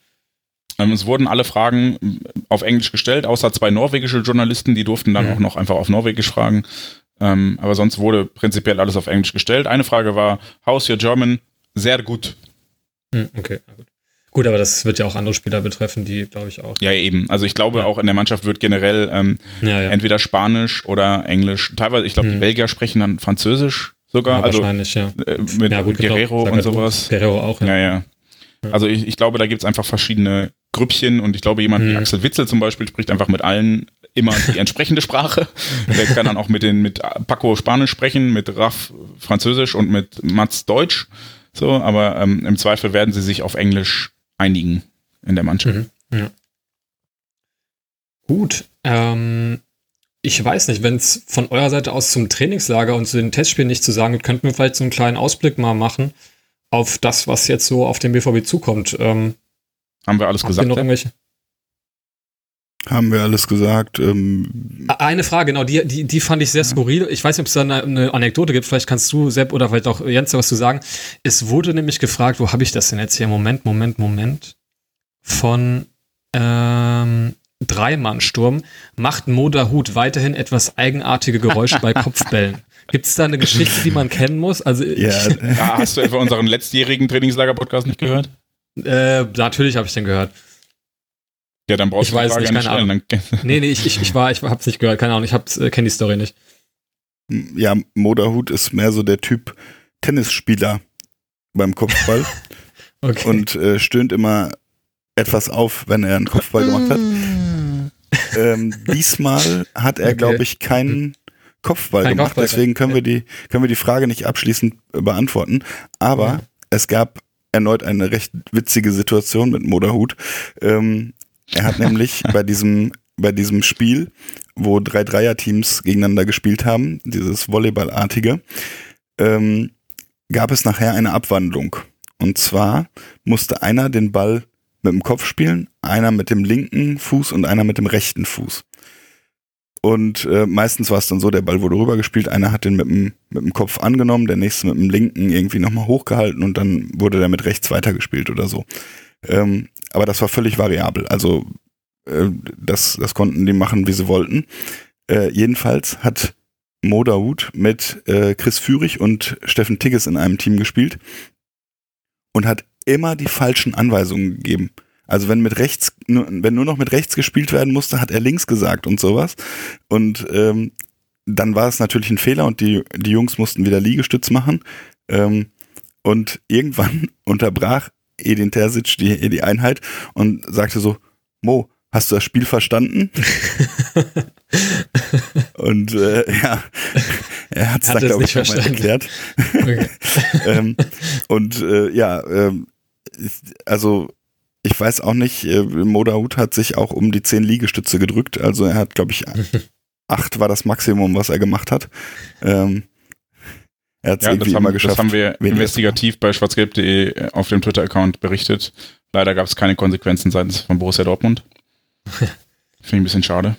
[SPEAKER 2] Ähm, es wurden alle Fragen auf Englisch gestellt, außer zwei norwegische Journalisten, die durften dann mhm. auch noch einfach auf Norwegisch fragen. Ähm, aber sonst wurde prinzipiell alles auf Englisch gestellt. Eine Frage war, how's your German? Sehr gut.
[SPEAKER 1] Mhm, okay, gut. Gut, aber das wird ja auch andere Spieler betreffen, die glaube ich auch.
[SPEAKER 2] Ja, eben. Also ich glaube, ja. auch in der Mannschaft wird generell ähm, ja, ja. entweder Spanisch oder Englisch. Teilweise, ich glaube, mhm. die Belgier sprechen dann Französisch sogar. also,
[SPEAKER 1] wahrscheinlich, ja.
[SPEAKER 2] Äh, mit gut, Guerrero und sowas.
[SPEAKER 1] Guerrero auch,
[SPEAKER 2] ja. ja. Also ich, ich glaube, da gibt es einfach verschiedene Grüppchen und ich glaube, jemand mhm. wie Axel Witzel zum Beispiel spricht einfach mit allen immer die entsprechende Sprache. Der kann dann auch mit den mit Paco Spanisch sprechen, mit Raff Französisch und mit Mats Deutsch. So, aber ähm, im Zweifel werden sie sich auf Englisch einigen in der Mannschaft. Mhm. Ja.
[SPEAKER 1] Gut. Ähm, ich weiß nicht, wenn es von eurer Seite aus zum Trainingslager und zu den Testspielen nicht zu sagen gibt, könnten wir vielleicht so einen kleinen Ausblick mal machen auf das, was jetzt so auf den BVB zukommt. Ähm,
[SPEAKER 2] Haben wir alles gesagt?
[SPEAKER 1] Noch irgendwelche?
[SPEAKER 3] Haben wir alles gesagt. Ähm
[SPEAKER 1] eine Frage, genau, die, die, die fand ich sehr skurril. Ich weiß nicht, ob es da eine, eine, Anekdote gibt. Vielleicht kannst du, Sepp, oder vielleicht auch Jens, was zu sagen. Es wurde nämlich gefragt, wo habe ich das denn jetzt hier? Moment, Moment, Moment. Von ähm, Dreimannsturm macht Moderhut weiterhin etwas eigenartige Geräusche bei Kopfbällen. *laughs* Gibt es da eine Geschichte, die man kennen muss? Also
[SPEAKER 2] ja. Ah, hast du etwa unseren letztjährigen Trainingslager-Podcast nicht gehört?
[SPEAKER 1] Äh, natürlich habe ich den gehört.
[SPEAKER 2] Ja, dann brauchst
[SPEAKER 1] ich du weiß nicht, keine Ahnung. nee, nee, ich, ich, ich war, ich hab's nicht gehört, keine Ahnung, ich hab's, äh, kenne die Story nicht.
[SPEAKER 3] Ja, Moderhut ist mehr so der Typ Tennisspieler beim Kopfball *laughs* okay. und äh, stöhnt immer etwas auf, wenn er einen Kopfball gemacht hat. ähm, diesmal hat er, okay. glaube ich, keinen Kopfball Kein gemacht, Kopfball, deswegen können wir die können wir die Frage nicht abschließend äh, beantworten. Aber ja. es gab erneut eine recht witzige Situation mit Moderhut. Ähm, er hat nämlich *laughs* bei diesem, bei diesem Spiel, wo drei Dreierteams gegeneinander gespielt haben, dieses Volleyballartige, ähm, gab es nachher eine Abwandlung. Und zwar musste einer den Ball mit dem Kopf spielen, einer mit dem linken Fuß und einer mit dem rechten Fuß. Und äh, meistens war es dann so, der Ball wurde rübergespielt, einer hat den mit dem, mit dem Kopf angenommen, der nächste mit dem linken irgendwie nochmal hochgehalten und dann wurde der mit rechts weitergespielt oder so. Ähm, aber das war völlig variabel. Also äh, das, das konnten die machen, wie sie wollten. Äh, jedenfalls hat Mo mit äh, Chris Führig und Steffen Tigges in einem Team gespielt und hat immer die falschen Anweisungen gegeben. Also wenn mit rechts, wenn nur noch mit rechts gespielt werden musste, hat er links gesagt und sowas. Und ähm, dann war es natürlich ein Fehler und die, die Jungs mussten wieder Liegestütz machen. Ähm, und irgendwann *laughs* unterbrach Edin Terzic die, die Einheit und sagte so, Mo, hast du das Spiel verstanden? *laughs* und äh, ja, er hat es dann, glaube ich, schon mal erklärt. *laughs* Okay. *laughs* ähm, und äh, ja, äh, also ich weiß auch nicht, äh, Modahut hat sich auch um die zehn Liegestütze gedrückt. Also er hat, glaube ich, acht war das Maximum, was er gemacht hat. Ähm,
[SPEAKER 2] er hat es ja, irgendwie haben, immer geschafft. Das haben wir investigativ bei schwarzgelb.de äh, auf dem Twitter-Account berichtet. Leider gab es keine Konsequenzen seitens von Borussia Dortmund. *laughs* Finde ich ein bisschen schade.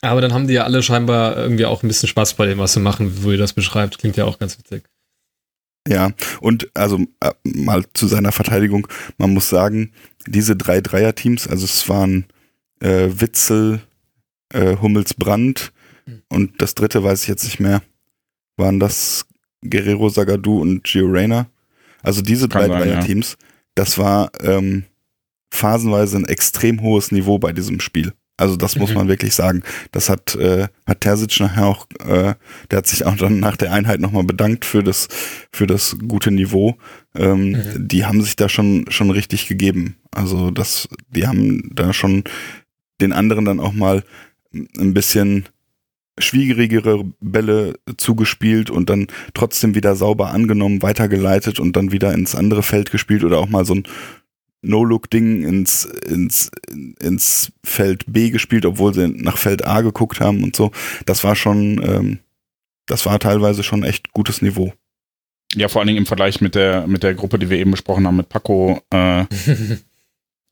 [SPEAKER 1] Aber dann haben die ja alle scheinbar irgendwie auch ein bisschen Spaß bei dem, was sie machen, wo ihr das beschreibt. Klingt ja auch ganz witzig.
[SPEAKER 3] Ja, und also äh, mal zu seiner Verteidigung, man muss sagen, diese drei Dreier-Teams, also es waren äh, Witzel, äh, Hummels Brand mhm. und das dritte weiß ich jetzt nicht mehr, waren das Guerrero Zagadou und Gio Reyna. Also diese drei Dreier-Teams, ja. das war ähm, phasenweise ein extrem hohes Niveau bei diesem Spiel. Also das muss mhm. man wirklich sagen. Das hat, äh, hat Terzic nachher auch, äh, der hat sich auch dann nach der Einheit nochmal bedankt für das, für das gute Niveau. Ähm, mhm. Die haben sich da schon, schon richtig gegeben. Also das, die haben da schon den anderen dann auch mal ein bisschen schwierigere Bälle zugespielt und dann trotzdem wieder sauber angenommen, weitergeleitet und dann wieder ins andere Feld gespielt oder auch mal so ein No-Look-Ding ins, ins, ins Feld B gespielt, obwohl sie nach Feld A geguckt haben und so. Das war schon, ähm, das war teilweise schon echt gutes Niveau.
[SPEAKER 2] Ja, vor allen Dingen im Vergleich mit der, mit der Gruppe, die wir eben besprochen haben, mit Paco, äh, *laughs*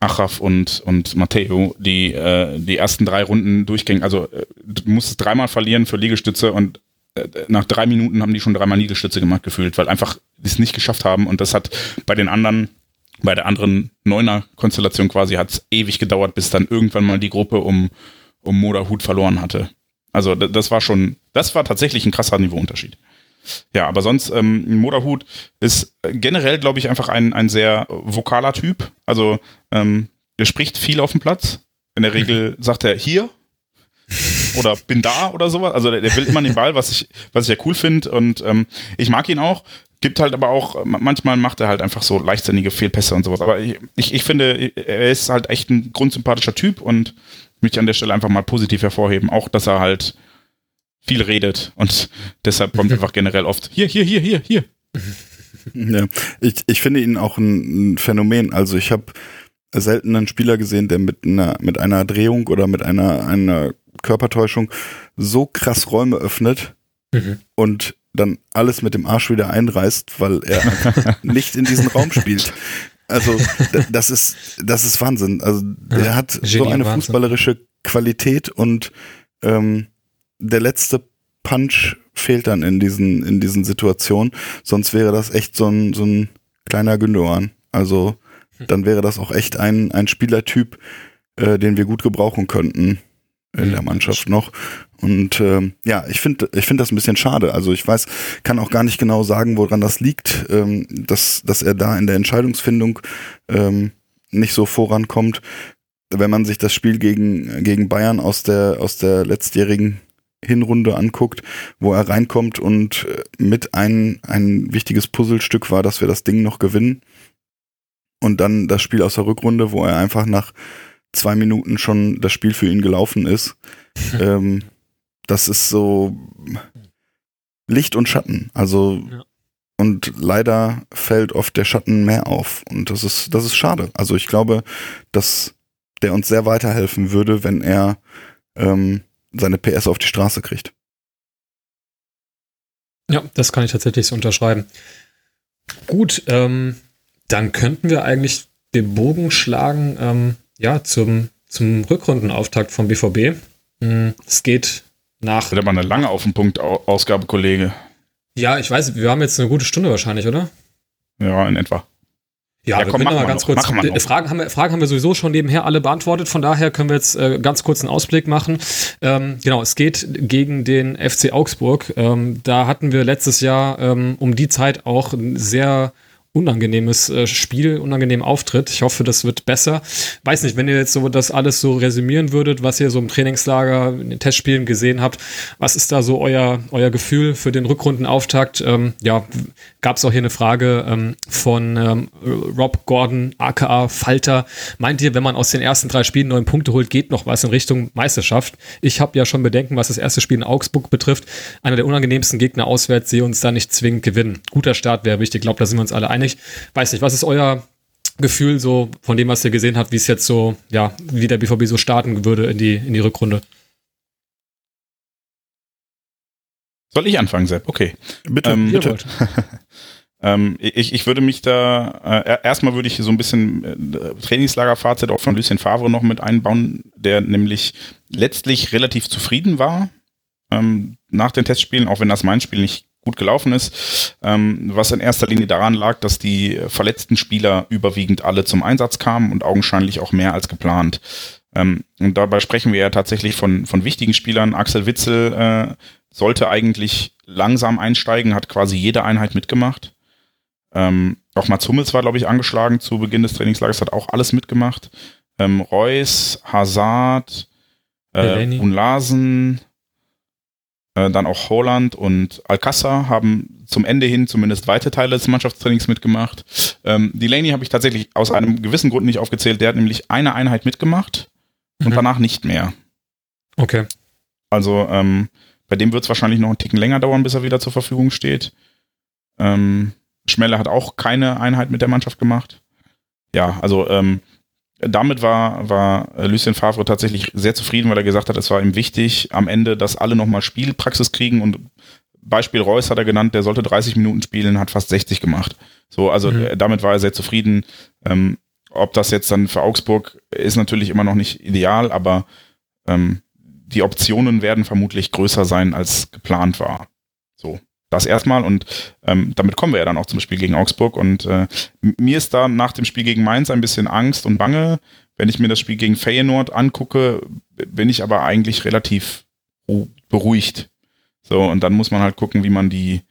[SPEAKER 2] Achraf und, und Matteo, die äh, die ersten drei Runden durchgingen. Also äh, du musstest dreimal verlieren für Liegestütze und äh, nach drei Minuten haben die schon dreimal Liegestütze gemacht gefühlt, weil einfach die es nicht geschafft haben. Und das hat bei den anderen, bei der anderen Neuner-Konstellation quasi, hat es ewig gedauert, bis dann irgendwann mal die Gruppe um, um Moderhut verloren hatte. Also das war schon, das war tatsächlich ein krasser Niveauunterschied. Ja, aber sonst, ähm, Moderhut ist generell, glaube ich, einfach ein, ein sehr vokaler Typ. Also ähm, der spricht viel auf dem Platz. In der Regel sagt er hier oder bin da oder sowas. Also der, der will immer den Ball, was ich, was ich ja cool finde. Und ähm, ich mag ihn auch. Gibt halt aber auch, manchmal macht er halt einfach so leichtsinnige Fehlpässe und sowas. Aber ich, ich, ich finde, er ist halt echt ein grundsympathischer Typ und möchte an der Stelle einfach mal positiv hervorheben. Auch, dass er halt viel redet und *laughs* deshalb kommt einfach generell oft hier, hier, hier, hier, hier. *laughs*
[SPEAKER 3] Ja, ich, ich finde ihn auch ein, ein Phänomen. Also ich habe selten einen Spieler gesehen, der mit einer, mit einer Drehung oder mit einer, einer Körpertäuschung so krass Räume öffnet mhm. und dann alles mit dem Arsch wieder einreißt, weil er *laughs* nicht in diesen Raum spielt. Also das ist das ist Wahnsinn. Also er hat so eine fußballerische Qualität und ähm, der letzte Punch fehlt dann in diesen, in diesen Situationen. Sonst wäre das echt so ein, so ein kleiner Gündogan. Also dann wäre das auch echt ein, ein Spielertyp, äh, den wir gut gebrauchen könnten in der Mannschaft noch. Und ähm, ja, ich finde ich finde das ein bisschen schade. Also ich weiß, kann auch gar nicht genau sagen, woran das liegt, ähm, dass, dass er da in der Entscheidungsfindung ähm, nicht so vorankommt. Wenn man sich das Spiel gegen, gegen Bayern aus der, aus der letztjährigen Hinrunde anguckt, wo er reinkommt und äh, mit ein, ein wichtiges Puzzlestück war, dass wir das Ding noch gewinnen. Und dann das Spiel aus der Rückrunde, wo er einfach nach zwei Minuten schon das Spiel für ihn gelaufen ist. *laughs* ähm, das ist so Licht und Schatten. Also ja. und leider fällt oft der Schatten mehr auf. Und das ist, das ist schade. Also ich glaube, dass der uns sehr weiterhelfen würde, wenn er ähm, seine PS auf die Straße kriegt.
[SPEAKER 1] Ja, das kann ich tatsächlich so unterschreiben. Gut, ähm, dann könnten wir eigentlich den Bogen schlagen, ähm, ja, zum, zum Rückrundenauftakt vom BVB. Hm, es geht nach.
[SPEAKER 2] Wird aber eine lange auf den Punkt Ausgabe, Kollege.
[SPEAKER 1] Ja, ich weiß, wir haben jetzt eine gute Stunde wahrscheinlich, oder?
[SPEAKER 2] Ja, in etwa.
[SPEAKER 1] Ja, ja wir komm, können mal ganz kurz. Fragen haben, wir, Fragen haben wir sowieso schon nebenher alle beantwortet. Von daher können wir jetzt äh, ganz kurz einen Ausblick machen. Ähm, genau, es geht gegen den FC Augsburg. Ähm, da hatten wir letztes Jahr ähm, um die Zeit auch sehr unangenehmes äh, Spiel, unangenehmen Auftritt. Ich hoffe, das wird besser. Weiß nicht, wenn ihr jetzt so das alles so resümieren würdet, was ihr so im Trainingslager, in den Testspielen gesehen habt, was ist da so euer, euer Gefühl für den Rückrundenauftakt? Ähm, ja, gab es auch hier eine Frage ähm, von ähm, Rob Gordon, aka Falter. Meint ihr, wenn man aus den ersten drei Spielen neun Punkte holt, geht noch was in Richtung Meisterschaft? Ich habe ja schon Bedenken, was das erste Spiel in Augsburg betrifft. Einer der unangenehmsten Gegner auswärts, sehe uns da nicht zwingend gewinnen. Guter Start wäre wichtig. Ich glaube, da sind wir uns alle einig nicht. Weiß nicht, was ist euer Gefühl so von dem, was ihr gesehen habt, wie es jetzt so, ja, wie der BVB so starten würde in die, in die Rückrunde?
[SPEAKER 2] Soll ich anfangen, Sepp? Okay. Bitte, ähm, bitte. *laughs* ähm, ich, ich würde mich da, äh, erstmal würde ich so ein bisschen äh, Trainingslagerfazit auch von Lucien Favre noch mit einbauen, der nämlich letztlich relativ zufrieden war ähm, nach den Testspielen, auch wenn das mein Spiel nicht gut gelaufen ist, ähm, was in erster Linie daran lag, dass die verletzten Spieler überwiegend alle zum Einsatz kamen und augenscheinlich auch mehr als geplant. Ähm, und dabei sprechen wir ja tatsächlich von, von wichtigen Spielern. Axel Witzel äh, sollte eigentlich langsam einsteigen, hat quasi jede Einheit mitgemacht. Ähm, auch Mats Hummels war, glaube ich, angeschlagen zu Beginn des Trainingslagers, hat auch alles mitgemacht. Ähm, Reus, Hazard, äh, Unlasen, äh, dann auch Holland und Alcázar haben zum Ende hin zumindest weite Teile des Mannschaftstrainings mitgemacht. Ähm, Delaney habe ich tatsächlich aus einem gewissen Grund nicht aufgezählt. Der hat nämlich eine Einheit mitgemacht und mhm. danach nicht mehr.
[SPEAKER 1] Okay.
[SPEAKER 2] Also ähm, Bei dem wird es wahrscheinlich noch einen Ticken länger dauern, bis er wieder zur Verfügung steht. Ähm, Schmelle hat auch keine Einheit mit der Mannschaft gemacht. Ja, also ähm, damit war, war Lucien Favre tatsächlich sehr zufrieden, weil er gesagt hat, es war ihm wichtig am Ende, dass alle nochmal Spielpraxis kriegen und Beispiel Reus hat er genannt, der sollte 30 Minuten spielen, hat fast 60 gemacht. So, also mhm. damit war er sehr zufrieden. Ähm, ob das jetzt dann für Augsburg ist natürlich immer noch nicht ideal, aber ähm, die Optionen werden vermutlich größer sein, als geplant war. So, das erstmal und ähm, damit kommen wir ja dann auch zum Spiel gegen Augsburg und äh, mir ist da nach dem Spiel gegen Mainz ein bisschen Angst und Bange. Wenn ich mir das Spiel gegen Feyenoord angucke, bin ich aber eigentlich relativ beruhigt. So, und dann muss man halt gucken, wie man die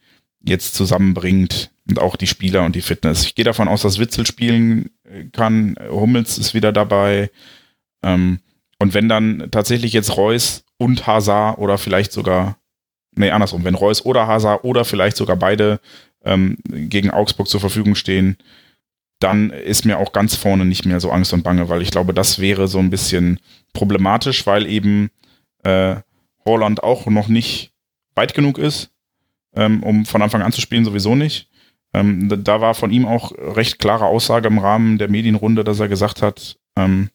[SPEAKER 2] jetzt zusammenbringt und auch die Spieler und die Fitness. Ich gehe davon aus, dass Witzel spielen kann, Hummels ist wieder dabei. Ähm, und wenn dann tatsächlich jetzt Reus und Hazard oder vielleicht sogar, nee, andersrum, wenn Reus oder Hazard oder vielleicht sogar beide ähm, gegen Augsburg zur Verfügung stehen, dann ist mir auch ganz vorne nicht mehr so Angst und Bange, weil ich glaube, das wäre so ein bisschen problematisch, weil eben äh, Holland auch noch nicht weit genug ist, ähm, um von Anfang an zu spielen, sowieso nicht. Ähm, da war von ihm auch recht klare Aussage im Rahmen der Medienrunde, dass er gesagt hat, ähm,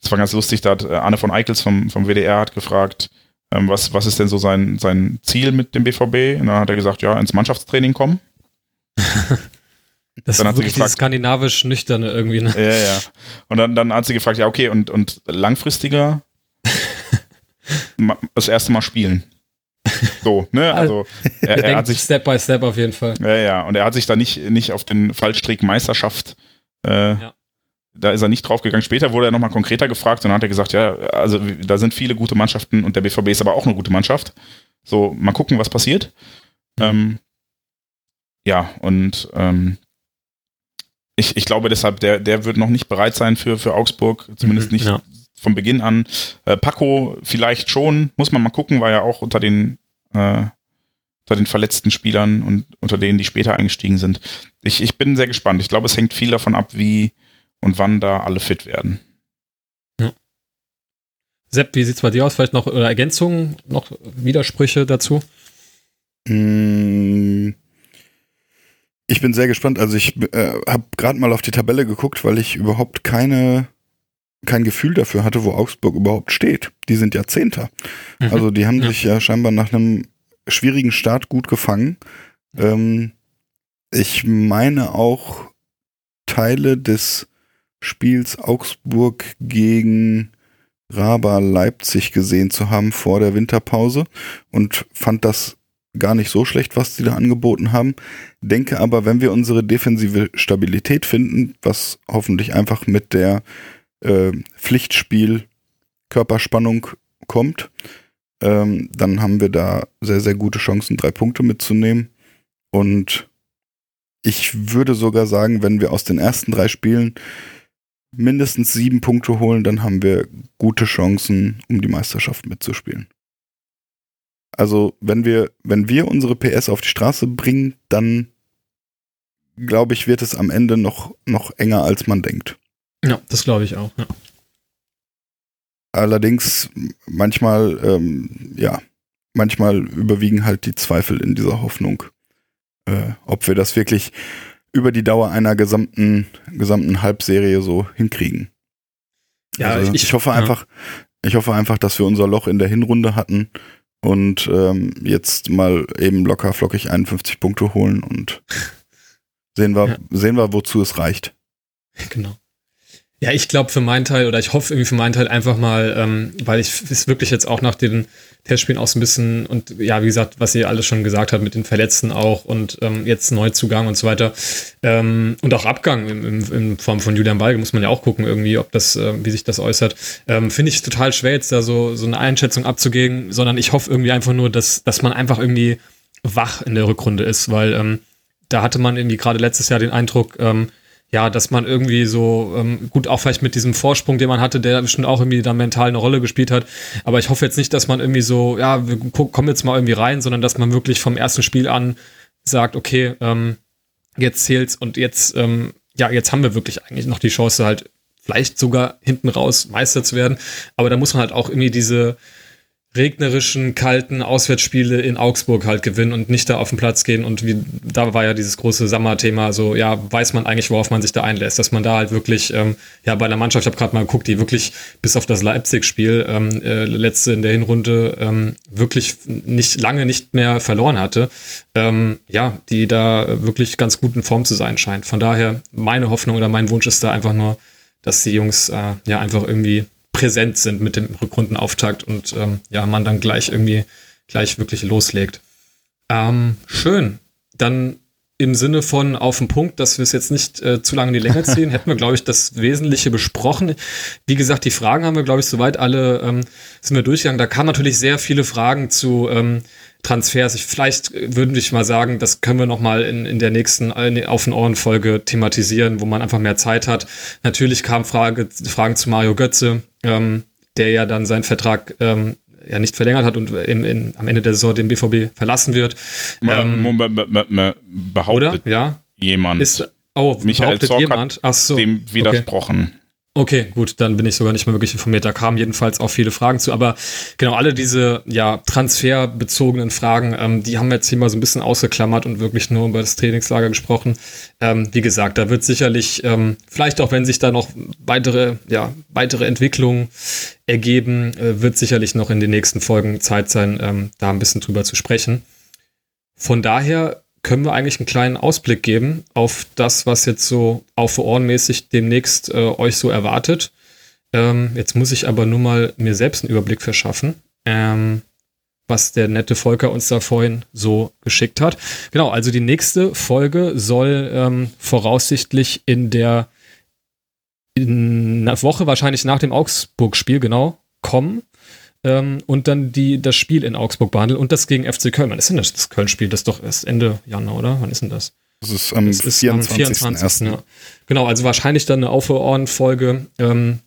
[SPEAKER 2] das war ganz lustig, da hat äh, Anne von Eichels vom, vom WDR hat gefragt, ähm, was, was ist denn so sein, sein Ziel mit dem BVB? Und dann hat er gesagt, ja, ins Mannschaftstraining kommen. *laughs*
[SPEAKER 1] Das dann ist wirklich gefragt, skandinavisch nüchterne irgendwie. Ne?
[SPEAKER 2] Ja, ja. Und dann, dann hat sie gefragt, ja, okay, und, und langfristiger *laughs* das erste Mal spielen. So, ne? *laughs* Also
[SPEAKER 1] er, er hat sich Step by Step auf jeden Fall.
[SPEAKER 2] Ja, ja. Und er hat sich da nicht, nicht auf den Fallstrick Meisterschaft äh, ja da ist er nicht draufgegangen. Später wurde er nochmal konkreter gefragt und dann hat er gesagt, ja, also da sind viele gute Mannschaften und der BVB ist aber auch eine gute Mannschaft. So, mal gucken, was passiert. Mhm. Ähm, ja, und ähm, ich, ich glaube deshalb, der, der wird noch nicht bereit sein für, für Augsburg, zumindest mhm, nicht ja. von Beginn an. Äh, Paco vielleicht schon, muss man mal gucken, war ja auch unter den, äh, unter den verletzten Spielern und unter denen, die später eingestiegen sind. Ich, ich bin sehr gespannt. Ich glaube, es hängt viel davon ab, wie, und wann da alle fit werden. Ja.
[SPEAKER 1] Sepp, wie sieht es bei dir aus? Vielleicht noch oder Ergänzungen, noch Widersprüche dazu?
[SPEAKER 3] Mm, ich bin sehr gespannt. Also ich äh, habe gerade mal auf die Tabelle geguckt, weil ich überhaupt keine kein Gefühl dafür hatte, wo Augsburg überhaupt steht. Die sind ja Zehnter. Mhm. Also die haben ja. sich ja scheinbar nach einem schwierigen Start gut gefangen. Ähm, ich meine auch Teile des Spiels Augsburg gegen Raba Leipzig gesehen zu haben vor der Winterpause und fand das gar nicht so schlecht, was die da angeboten haben. Denke aber, wenn wir unsere defensive Stabilität finden, was hoffentlich einfach mit der äh, Pflichtspiel Körperspannung kommt, ähm, dann haben wir da sehr, sehr gute Chancen, drei Punkte mitzunehmen. Und ich würde sogar sagen, wenn wir aus den ersten drei Spielen mindestens sieben Punkte holen, dann haben wir gute Chancen, um die Meisterschaft mitzuspielen. Also, wenn wir, wenn wir unsere PS auf die Straße bringen, dann glaube ich, wird es am Ende noch, noch enger, als man denkt.
[SPEAKER 1] Ja, das glaube ich auch, ja.
[SPEAKER 3] Allerdings, manchmal, ähm, ja, manchmal überwiegen halt die Zweifel in dieser Hoffnung, äh, ob wir das wirklich über die Dauer einer gesamten, gesamten Halbserie so hinkriegen. Ja, also ich, ich, hoffe ja. einfach, ich hoffe einfach, dass wir unser Loch in der Hinrunde hatten und ähm, jetzt mal eben locker flockig 51 Punkte holen und sehen wir, ja. sehen wir, wozu es reicht.
[SPEAKER 1] Genau. Ja, ich glaube für meinen Teil oder ich hoffe irgendwie für meinen Teil einfach mal, ähm, weil ich es wirklich jetzt auch nach den Testspielen auch so ein bisschen und ja, wie gesagt, was ihr alles schon gesagt habt mit den Verletzten auch und ähm, jetzt Neuzugang und so weiter ähm, und auch Abgang in, in, in, Form von Julian Balge muss man ja auch gucken irgendwie, ob das, äh, wie sich das äußert. Ähm, Finde ich total schwer jetzt da so, so eine Einschätzung abzugeben, sondern ich hoffe irgendwie einfach nur, dass, dass man einfach irgendwie wach in der Rückrunde ist, weil ähm, da hatte man irgendwie gerade letztes Jahr den Eindruck, ähm, ja, dass man irgendwie so, ähm, gut, auch vielleicht mit diesem Vorsprung, den man hatte, der bestimmt auch irgendwie da mental eine Rolle gespielt hat. Aber ich hoffe jetzt nicht, dass man irgendwie so, ja, wir kommen jetzt mal irgendwie rein, sondern dass man wirklich vom ersten Spiel an sagt, okay, ähm, jetzt zählt's und jetzt, ähm, ja, jetzt haben wir wirklich eigentlich noch die Chance, halt vielleicht sogar hinten raus Meister zu werden. Aber da muss man halt auch irgendwie diese regnerischen, kalten Auswärtsspiele in Augsburg halt gewinnen und nicht da auf den Platz gehen. Und wie, da war ja dieses große Sommerthema, so ja, weiß man eigentlich, worauf man sich da einlässt, dass man da halt wirklich, ähm, ja, bei einer Mannschaft, ich habe gerade mal geguckt, die wirklich bis auf das Leipzig-Spiel, ähm, äh, letzte in der Hinrunde, ähm, wirklich nicht lange nicht mehr verloren hatte, ähm, ja, die da wirklich ganz gut in Form zu sein scheint. Von daher, meine Hoffnung oder mein Wunsch ist da einfach nur, dass die Jungs äh, ja einfach irgendwie präsent sind mit dem Rückrundenauftakt und ähm, ja, man dann gleich irgendwie gleich wirklich loslegt. Ähm, schön. Dann im Sinne von auf den Punkt, dass wir es jetzt nicht äh, zu lange in die Länge *laughs* ziehen, hätten wir, glaube ich, das Wesentliche besprochen. Wie gesagt, die Fragen haben wir, glaube ich, soweit alle ähm, sind wir durchgegangen. Da kamen natürlich sehr viele Fragen zu ähm, Transfers. Ich, vielleicht würde ich mal sagen, das können wir noch mal in, in der nächsten auf den Ohren Folge thematisieren, wo man einfach mehr Zeit hat. Natürlich kamen Frage, Fragen zu Mario Götze, ähm, der ja dann seinen Vertrag ähm, ja nicht verlängert hat und im, in, am Ende der Saison den BVB verlassen wird.
[SPEAKER 2] Ähm, behauptet
[SPEAKER 1] oder? Ja.
[SPEAKER 2] jemand.
[SPEAKER 1] Ist, oh,
[SPEAKER 2] Michael
[SPEAKER 1] behauptet
[SPEAKER 2] Zorc
[SPEAKER 1] jemand? Ach so.
[SPEAKER 2] dem widersprochen.
[SPEAKER 1] Okay. Okay, gut, dann bin ich sogar nicht mehr wirklich informiert. Da kamen jedenfalls auch viele Fragen zu. Aber genau, alle diese ja, transferbezogenen Fragen, ähm, die haben wir jetzt hier mal so ein bisschen ausgeklammert und wirklich nur über das Trainingslager gesprochen. Ähm, wie gesagt, da wird sicherlich, ähm, vielleicht auch wenn sich da noch weitere, ja, weitere Entwicklungen ergeben, äh, wird sicherlich noch in den nächsten Folgen Zeit sein, ähm, da ein bisschen drüber zu sprechen. Von daher können wir eigentlich einen kleinen Ausblick geben auf das, was jetzt so auf ohrenmäßig demnächst äh, euch so erwartet. Ähm, jetzt muss ich aber nur mal mir selbst einen Überblick verschaffen, ähm, was der nette Volker uns da vorhin so geschickt hat. Genau, also die nächste Folge soll ähm, voraussichtlich in der in Woche, wahrscheinlich nach dem Augsburg-Spiel, genau, kommen ähm, und dann die, das Spiel in Augsburg behandeln und das gegen FC Köln. Wann ist denn das, das Köln-Spiel? Das ist doch erst Ende Januar, oder? Wann ist denn das?
[SPEAKER 3] Das ist am das ist 24. 24.
[SPEAKER 1] Ja. Genau, also wahrscheinlich dann eine Aufhören-Folge ähm,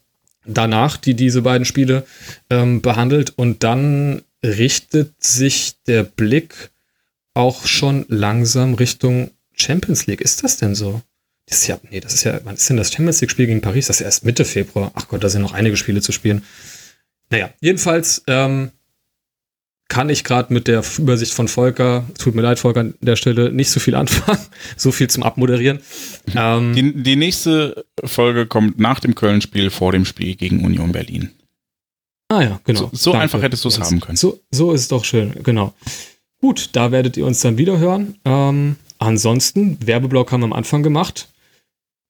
[SPEAKER 1] danach, die diese beiden Spiele ähm, behandelt. Und dann richtet sich der Blick auch schon langsam Richtung Champions League. Ist das denn so? Das ist ja, nee, das ist ja, wann ist denn das Champions League-Spiel gegen Paris? Das ist erst Mitte Februar. Ach Gott, da sind noch einige Spiele zu spielen. Naja, jedenfalls ähm, kann ich gerade mit der Übersicht von Volker, tut mir leid, Volker, an der Stelle nicht so viel *laughs* anfangen. so viel zum Abmoderieren.
[SPEAKER 2] Ähm, die, die nächste Folge kommt nach dem Köln-Spiel, vor dem Spiel gegen Union Berlin.
[SPEAKER 1] Ah ja, genau.
[SPEAKER 2] So, so einfach hättest du es haben können.
[SPEAKER 1] So, so ist es doch schön, genau. Gut, da werdet ihr uns dann wieder hören. Ähm, ansonsten, Werbeblock haben wir am Anfang gemacht.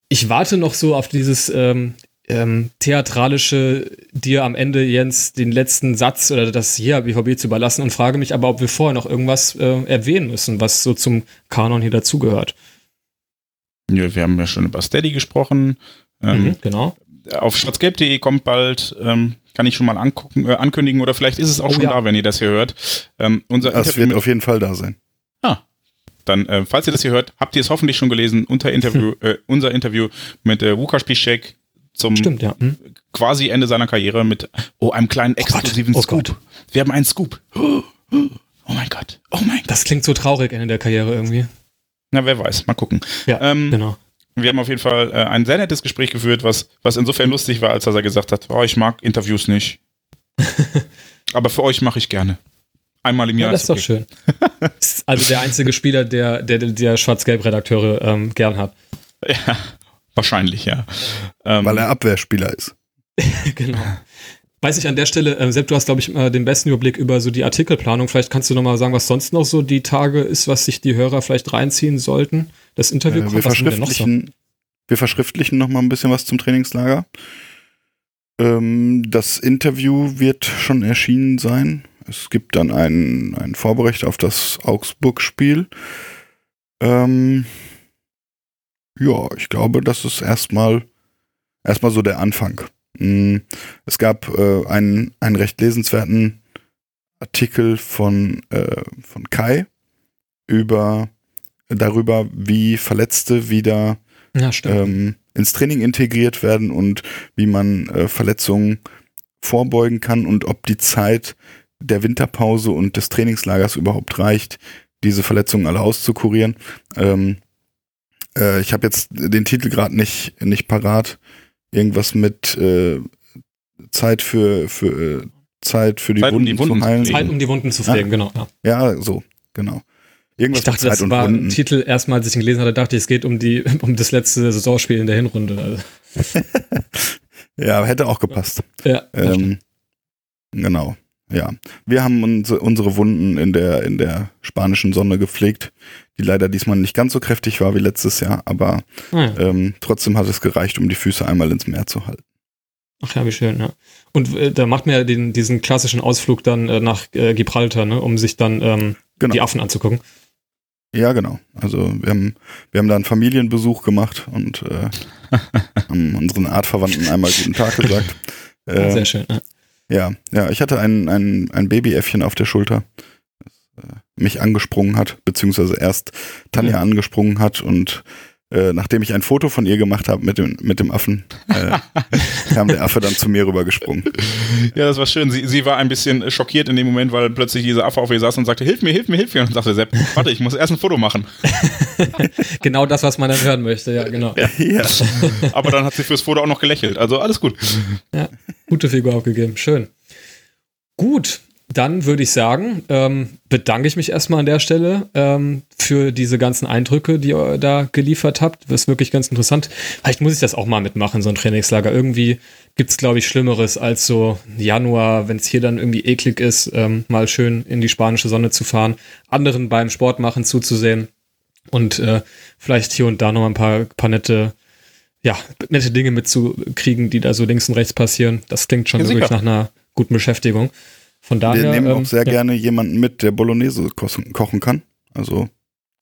[SPEAKER 1] Ich warte noch so auf dieses ähm, ähm, theatralische dir am Ende, Jens, den letzten Satz oder das hier BVB zu überlassen und frage mich aber, ob wir vorher noch irgendwas äh, erwähnen müssen, was so zum Kanon hier dazugehört.
[SPEAKER 2] Ja, wir haben ja schon über Steady gesprochen.
[SPEAKER 1] Ähm, mhm, genau.
[SPEAKER 2] Auf schwarzgelb.de kommt bald, ähm, kann ich schon mal angucken, äh, ankündigen oder vielleicht ist es auch oh, schon ja. da, wenn ihr das hier hört.
[SPEAKER 3] Ähm, unser das Interview wird auf jeden Fall da sein.
[SPEAKER 2] Ah, dann, äh, falls ihr das hier hört, habt ihr es hoffentlich schon gelesen, unter Interview, *laughs* äh, unser Interview mit äh, Wukasz Piszczek, zum
[SPEAKER 1] Stimmt, ja. hm?
[SPEAKER 2] quasi Ende seiner Karriere mit oh, einem kleinen exklusiven oh Scoop. Gott. Wir haben einen Scoop. Oh, mein Gott. Oh mein Gott.
[SPEAKER 1] Das klingt so traurig Ende der Karriere irgendwie.
[SPEAKER 2] Na, wer weiß. Mal gucken.
[SPEAKER 1] Ja, ähm, genau.
[SPEAKER 2] Wir haben auf jeden Fall äh, ein sehr nettes Gespräch geführt, was, was insofern lustig war, als er gesagt hat, oh, ich mag Interviews nicht. *laughs* Aber für euch mache ich gerne. Einmal im Jahr.
[SPEAKER 1] Ja, das ist, okay. doch schön. *laughs* also der einzige Spieler, der, der, der Schwarz-Gelb-Redakteure ähm, gern hat.
[SPEAKER 2] Ja. Wahrscheinlich, ja.
[SPEAKER 3] Ähm, Weil er Abwehrspieler ist. *laughs*
[SPEAKER 1] genau. Weiß ich an der Stelle, äh, Sepp, du hast, glaube ich, äh, den besten Überblick über so die Artikelplanung. Vielleicht kannst du nochmal sagen, was sonst noch so die Tage ist, was sich die Hörer vielleicht reinziehen sollten. Das Interview
[SPEAKER 3] äh, wir, verschriftlichen, so? wir verschriftlichen nochmal ein bisschen was zum Trainingslager. Ähm, das Interview wird schon erschienen sein. Es gibt dann einen, einen Vorbericht auf das Augsburg-Spiel. Ähm, ja, ich glaube, das ist erstmal erstmal so der Anfang. Hm, es gab äh, einen, einen recht lesenswerten Artikel von, äh, von Kai über darüber, wie Verletzte wieder
[SPEAKER 1] ja,
[SPEAKER 3] ähm, ins Training integriert werden und wie man äh, Verletzungen vorbeugen kann und ob die Zeit der Winterpause und des Trainingslagers überhaupt reicht, diese Verletzungen alle auszukurieren. Ähm, äh, ich habe jetzt den Titel gerade nicht, nicht parat. Irgendwas mit äh, Zeit für, für äh, Zeit für die,
[SPEAKER 2] Zeit, um
[SPEAKER 3] Wunden,
[SPEAKER 2] die Wunden
[SPEAKER 3] zu heilen.
[SPEAKER 1] Zeit, um die Wunden zu pflegen,
[SPEAKER 3] Ah.
[SPEAKER 1] genau. Ja.
[SPEAKER 3] Ja, so, genau. Irgendwas
[SPEAKER 1] Ich dachte, das war ein
[SPEAKER 3] Wunden.
[SPEAKER 1] Titel, erstmal als ich ihn gelesen hatte, dachte ich, es geht um die, *laughs* um das letzte Saisonspiel in der Hinrunde. Also, *laughs*
[SPEAKER 3] Ja, hätte auch gepasst.
[SPEAKER 1] ja,
[SPEAKER 3] Ähm, genau. Ja, wir haben unsere, unsere Wunden in der in der spanischen Sonne gepflegt, die leider diesmal nicht ganz so kräftig war wie letztes Jahr, aber
[SPEAKER 1] ja.
[SPEAKER 3] ähm, trotzdem hat es gereicht, um die Füße einmal ins Meer zu halten.
[SPEAKER 1] Ach ja, wie schön, ja. Und äh, da macht man ja den, diesen klassischen Ausflug dann äh, nach äh, Gibraltar, ne, um sich dann ähm,
[SPEAKER 3] Genau.
[SPEAKER 1] die Affen anzugucken.
[SPEAKER 3] Ja, genau. Also wir haben wir haben da einen Familienbesuch gemacht und äh, *laughs* haben unseren Artverwandten einmal guten Tag gesagt. *laughs*
[SPEAKER 1] Ja,
[SPEAKER 3] Äh,
[SPEAKER 1] sehr schön. Ja.
[SPEAKER 3] Ja, ja, ich hatte ein, ein, ein Babyäffchen auf der Schulter, mich angesprungen hat, beziehungsweise erst Tanja angesprungen hat und äh, nachdem ich ein Foto von ihr gemacht habe mit dem, mit dem Affen, äh, *laughs* kam der Affe dann zu mir rübergesprungen.
[SPEAKER 2] Ja, das war schön. Sie, sie war ein bisschen schockiert in dem Moment, weil plötzlich dieser Affe auf ihr saß und sagte, hilf mir, hilf mir, hilf mir. Und dann sagte Sepp, warte, ich muss erst ein Foto machen. *laughs*
[SPEAKER 1] Genau das, was man dann hören möchte, ja, genau.
[SPEAKER 3] ja. *laughs*
[SPEAKER 2] Aber dann hat sie fürs Foto auch noch gelächelt. Also alles gut.
[SPEAKER 1] Gute Figur abgegeben, schön. Gut, dann würde ich sagen, ähm, bedanke ich mich erstmal an der Stelle ähm, für diese ganzen Eindrücke, die ihr da geliefert habt. Das ist wirklich ganz interessant. Vielleicht muss ich das auch mal mitmachen, so ein Trainingslager. Irgendwie gibt's glaube ich, Schlimmeres als so Januar, wenn es hier dann irgendwie eklig ist, ähm, mal schön in die spanische Sonne zu fahren, anderen beim Sport machen zuzusehen und äh, vielleicht hier und da noch ein paar, paar nette, ja, nette Dinge mitzukriegen, die da so links und rechts passieren. Das klingt schon
[SPEAKER 2] Ja,
[SPEAKER 1] wirklich nach einer guten Beschäftigung. Von daher.
[SPEAKER 3] Wir nehmen
[SPEAKER 1] ähm,
[SPEAKER 3] auch sehr
[SPEAKER 1] ja.
[SPEAKER 3] gerne jemanden mit, der Bolognese kochen, kochen kann. Also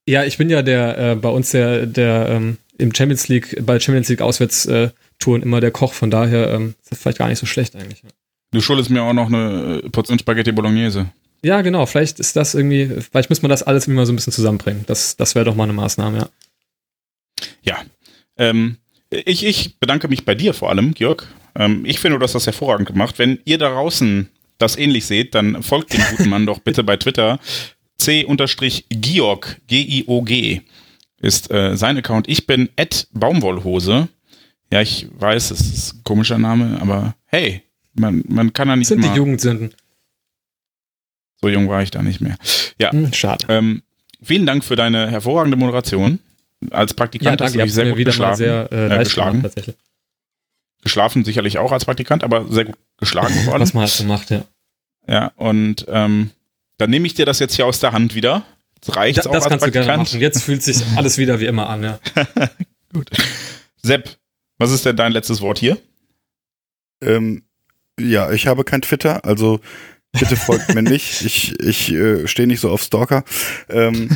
[SPEAKER 1] Ja, ich bin ja der äh, bei uns der der ähm, im Champions League bei Champions League Auswärtstouren äh, Touren immer der Koch. Von daher ähm, ist das vielleicht gar nicht so schlecht eigentlich.
[SPEAKER 2] Du schuldest mir auch noch eine äh, Portion Spaghetti Bolognese.
[SPEAKER 1] Ja, genau. Vielleicht ist das irgendwie. Vielleicht muss man das alles irgendwie mal so ein bisschen zusammenbringen. Das das wäre doch mal eine Maßnahme. Ja.
[SPEAKER 2] Ja. Ähm, ich, ich bedanke mich bei dir vor allem, Jörg. Ähm, ich finde, du hast das hervorragend gemacht. Wenn ihr da draußen das ähnlich seht, dann folgt dem guten Mann doch bitte bei Twitter. C-Giorg, G-I-O-G, ist äh, sein Account. Ich bin at Baumwollhose. Ja, ich weiß, es ist ein komischer Name, aber hey, man, man kann da nicht
[SPEAKER 1] Sind die
[SPEAKER 2] mal.
[SPEAKER 1] Jugendsünden.
[SPEAKER 2] So jung war ich da nicht mehr. Ja,
[SPEAKER 1] Hm, schade.
[SPEAKER 2] ähm, vielen Dank für deine hervorragende Moderation. Als
[SPEAKER 1] Ja,
[SPEAKER 2] Praktikant hast
[SPEAKER 1] danke.
[SPEAKER 2] du
[SPEAKER 1] Ihr
[SPEAKER 2] dich
[SPEAKER 1] habt
[SPEAKER 2] sehr gut
[SPEAKER 1] wieder
[SPEAKER 2] geschlagen.
[SPEAKER 1] sehr äh,
[SPEAKER 2] äh, geschlagen.
[SPEAKER 1] gemacht, tatsächlich.
[SPEAKER 2] Geschlafen sicherlich auch als Praktikant, aber sehr gut geschlagen vor allem.
[SPEAKER 1] Was man halt so macht, ja.
[SPEAKER 2] Ja, und ähm, dann nehme ich dir das jetzt hier aus der Hand wieder. Das reicht
[SPEAKER 1] Da,
[SPEAKER 2] auch
[SPEAKER 1] das
[SPEAKER 2] als
[SPEAKER 1] kannst du gerne machen. Jetzt fühlt sich *laughs* alles wieder wie immer an, ja. *laughs*
[SPEAKER 2] Sepp, was ist denn dein letztes Wort hier?
[SPEAKER 3] Ähm, ja, ich habe kein Twitter, also bitte folgt mir *laughs* nicht. Ich, ich äh, stehe nicht so auf Stalker. Ähm,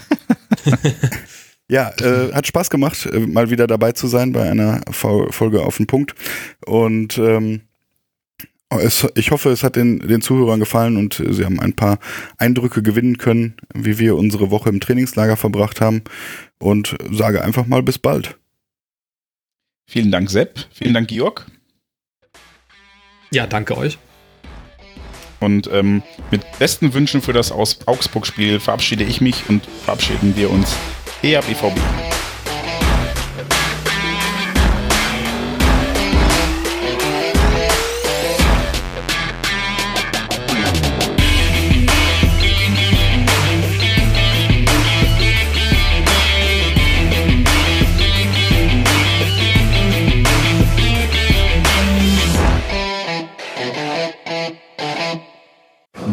[SPEAKER 3] ja, äh, hat Spaß gemacht, äh, mal wieder dabei zu sein bei einer Fol- Folge auf den Punkt. Und ähm, es, ich hoffe, es hat den, den Zuhörern gefallen und äh, sie haben ein paar Eindrücke gewinnen können, wie wir unsere Woche im Trainingslager verbracht haben. Und sage einfach mal bis bald.
[SPEAKER 2] Vielen Dank, Sepp. Vielen Dank, Georg.
[SPEAKER 1] Ja, danke euch.
[SPEAKER 2] Und ähm, mit besten Wünschen für das Aus Augsburg-Spiel verabschiede ich mich und verabschieden wir uns. EABVB.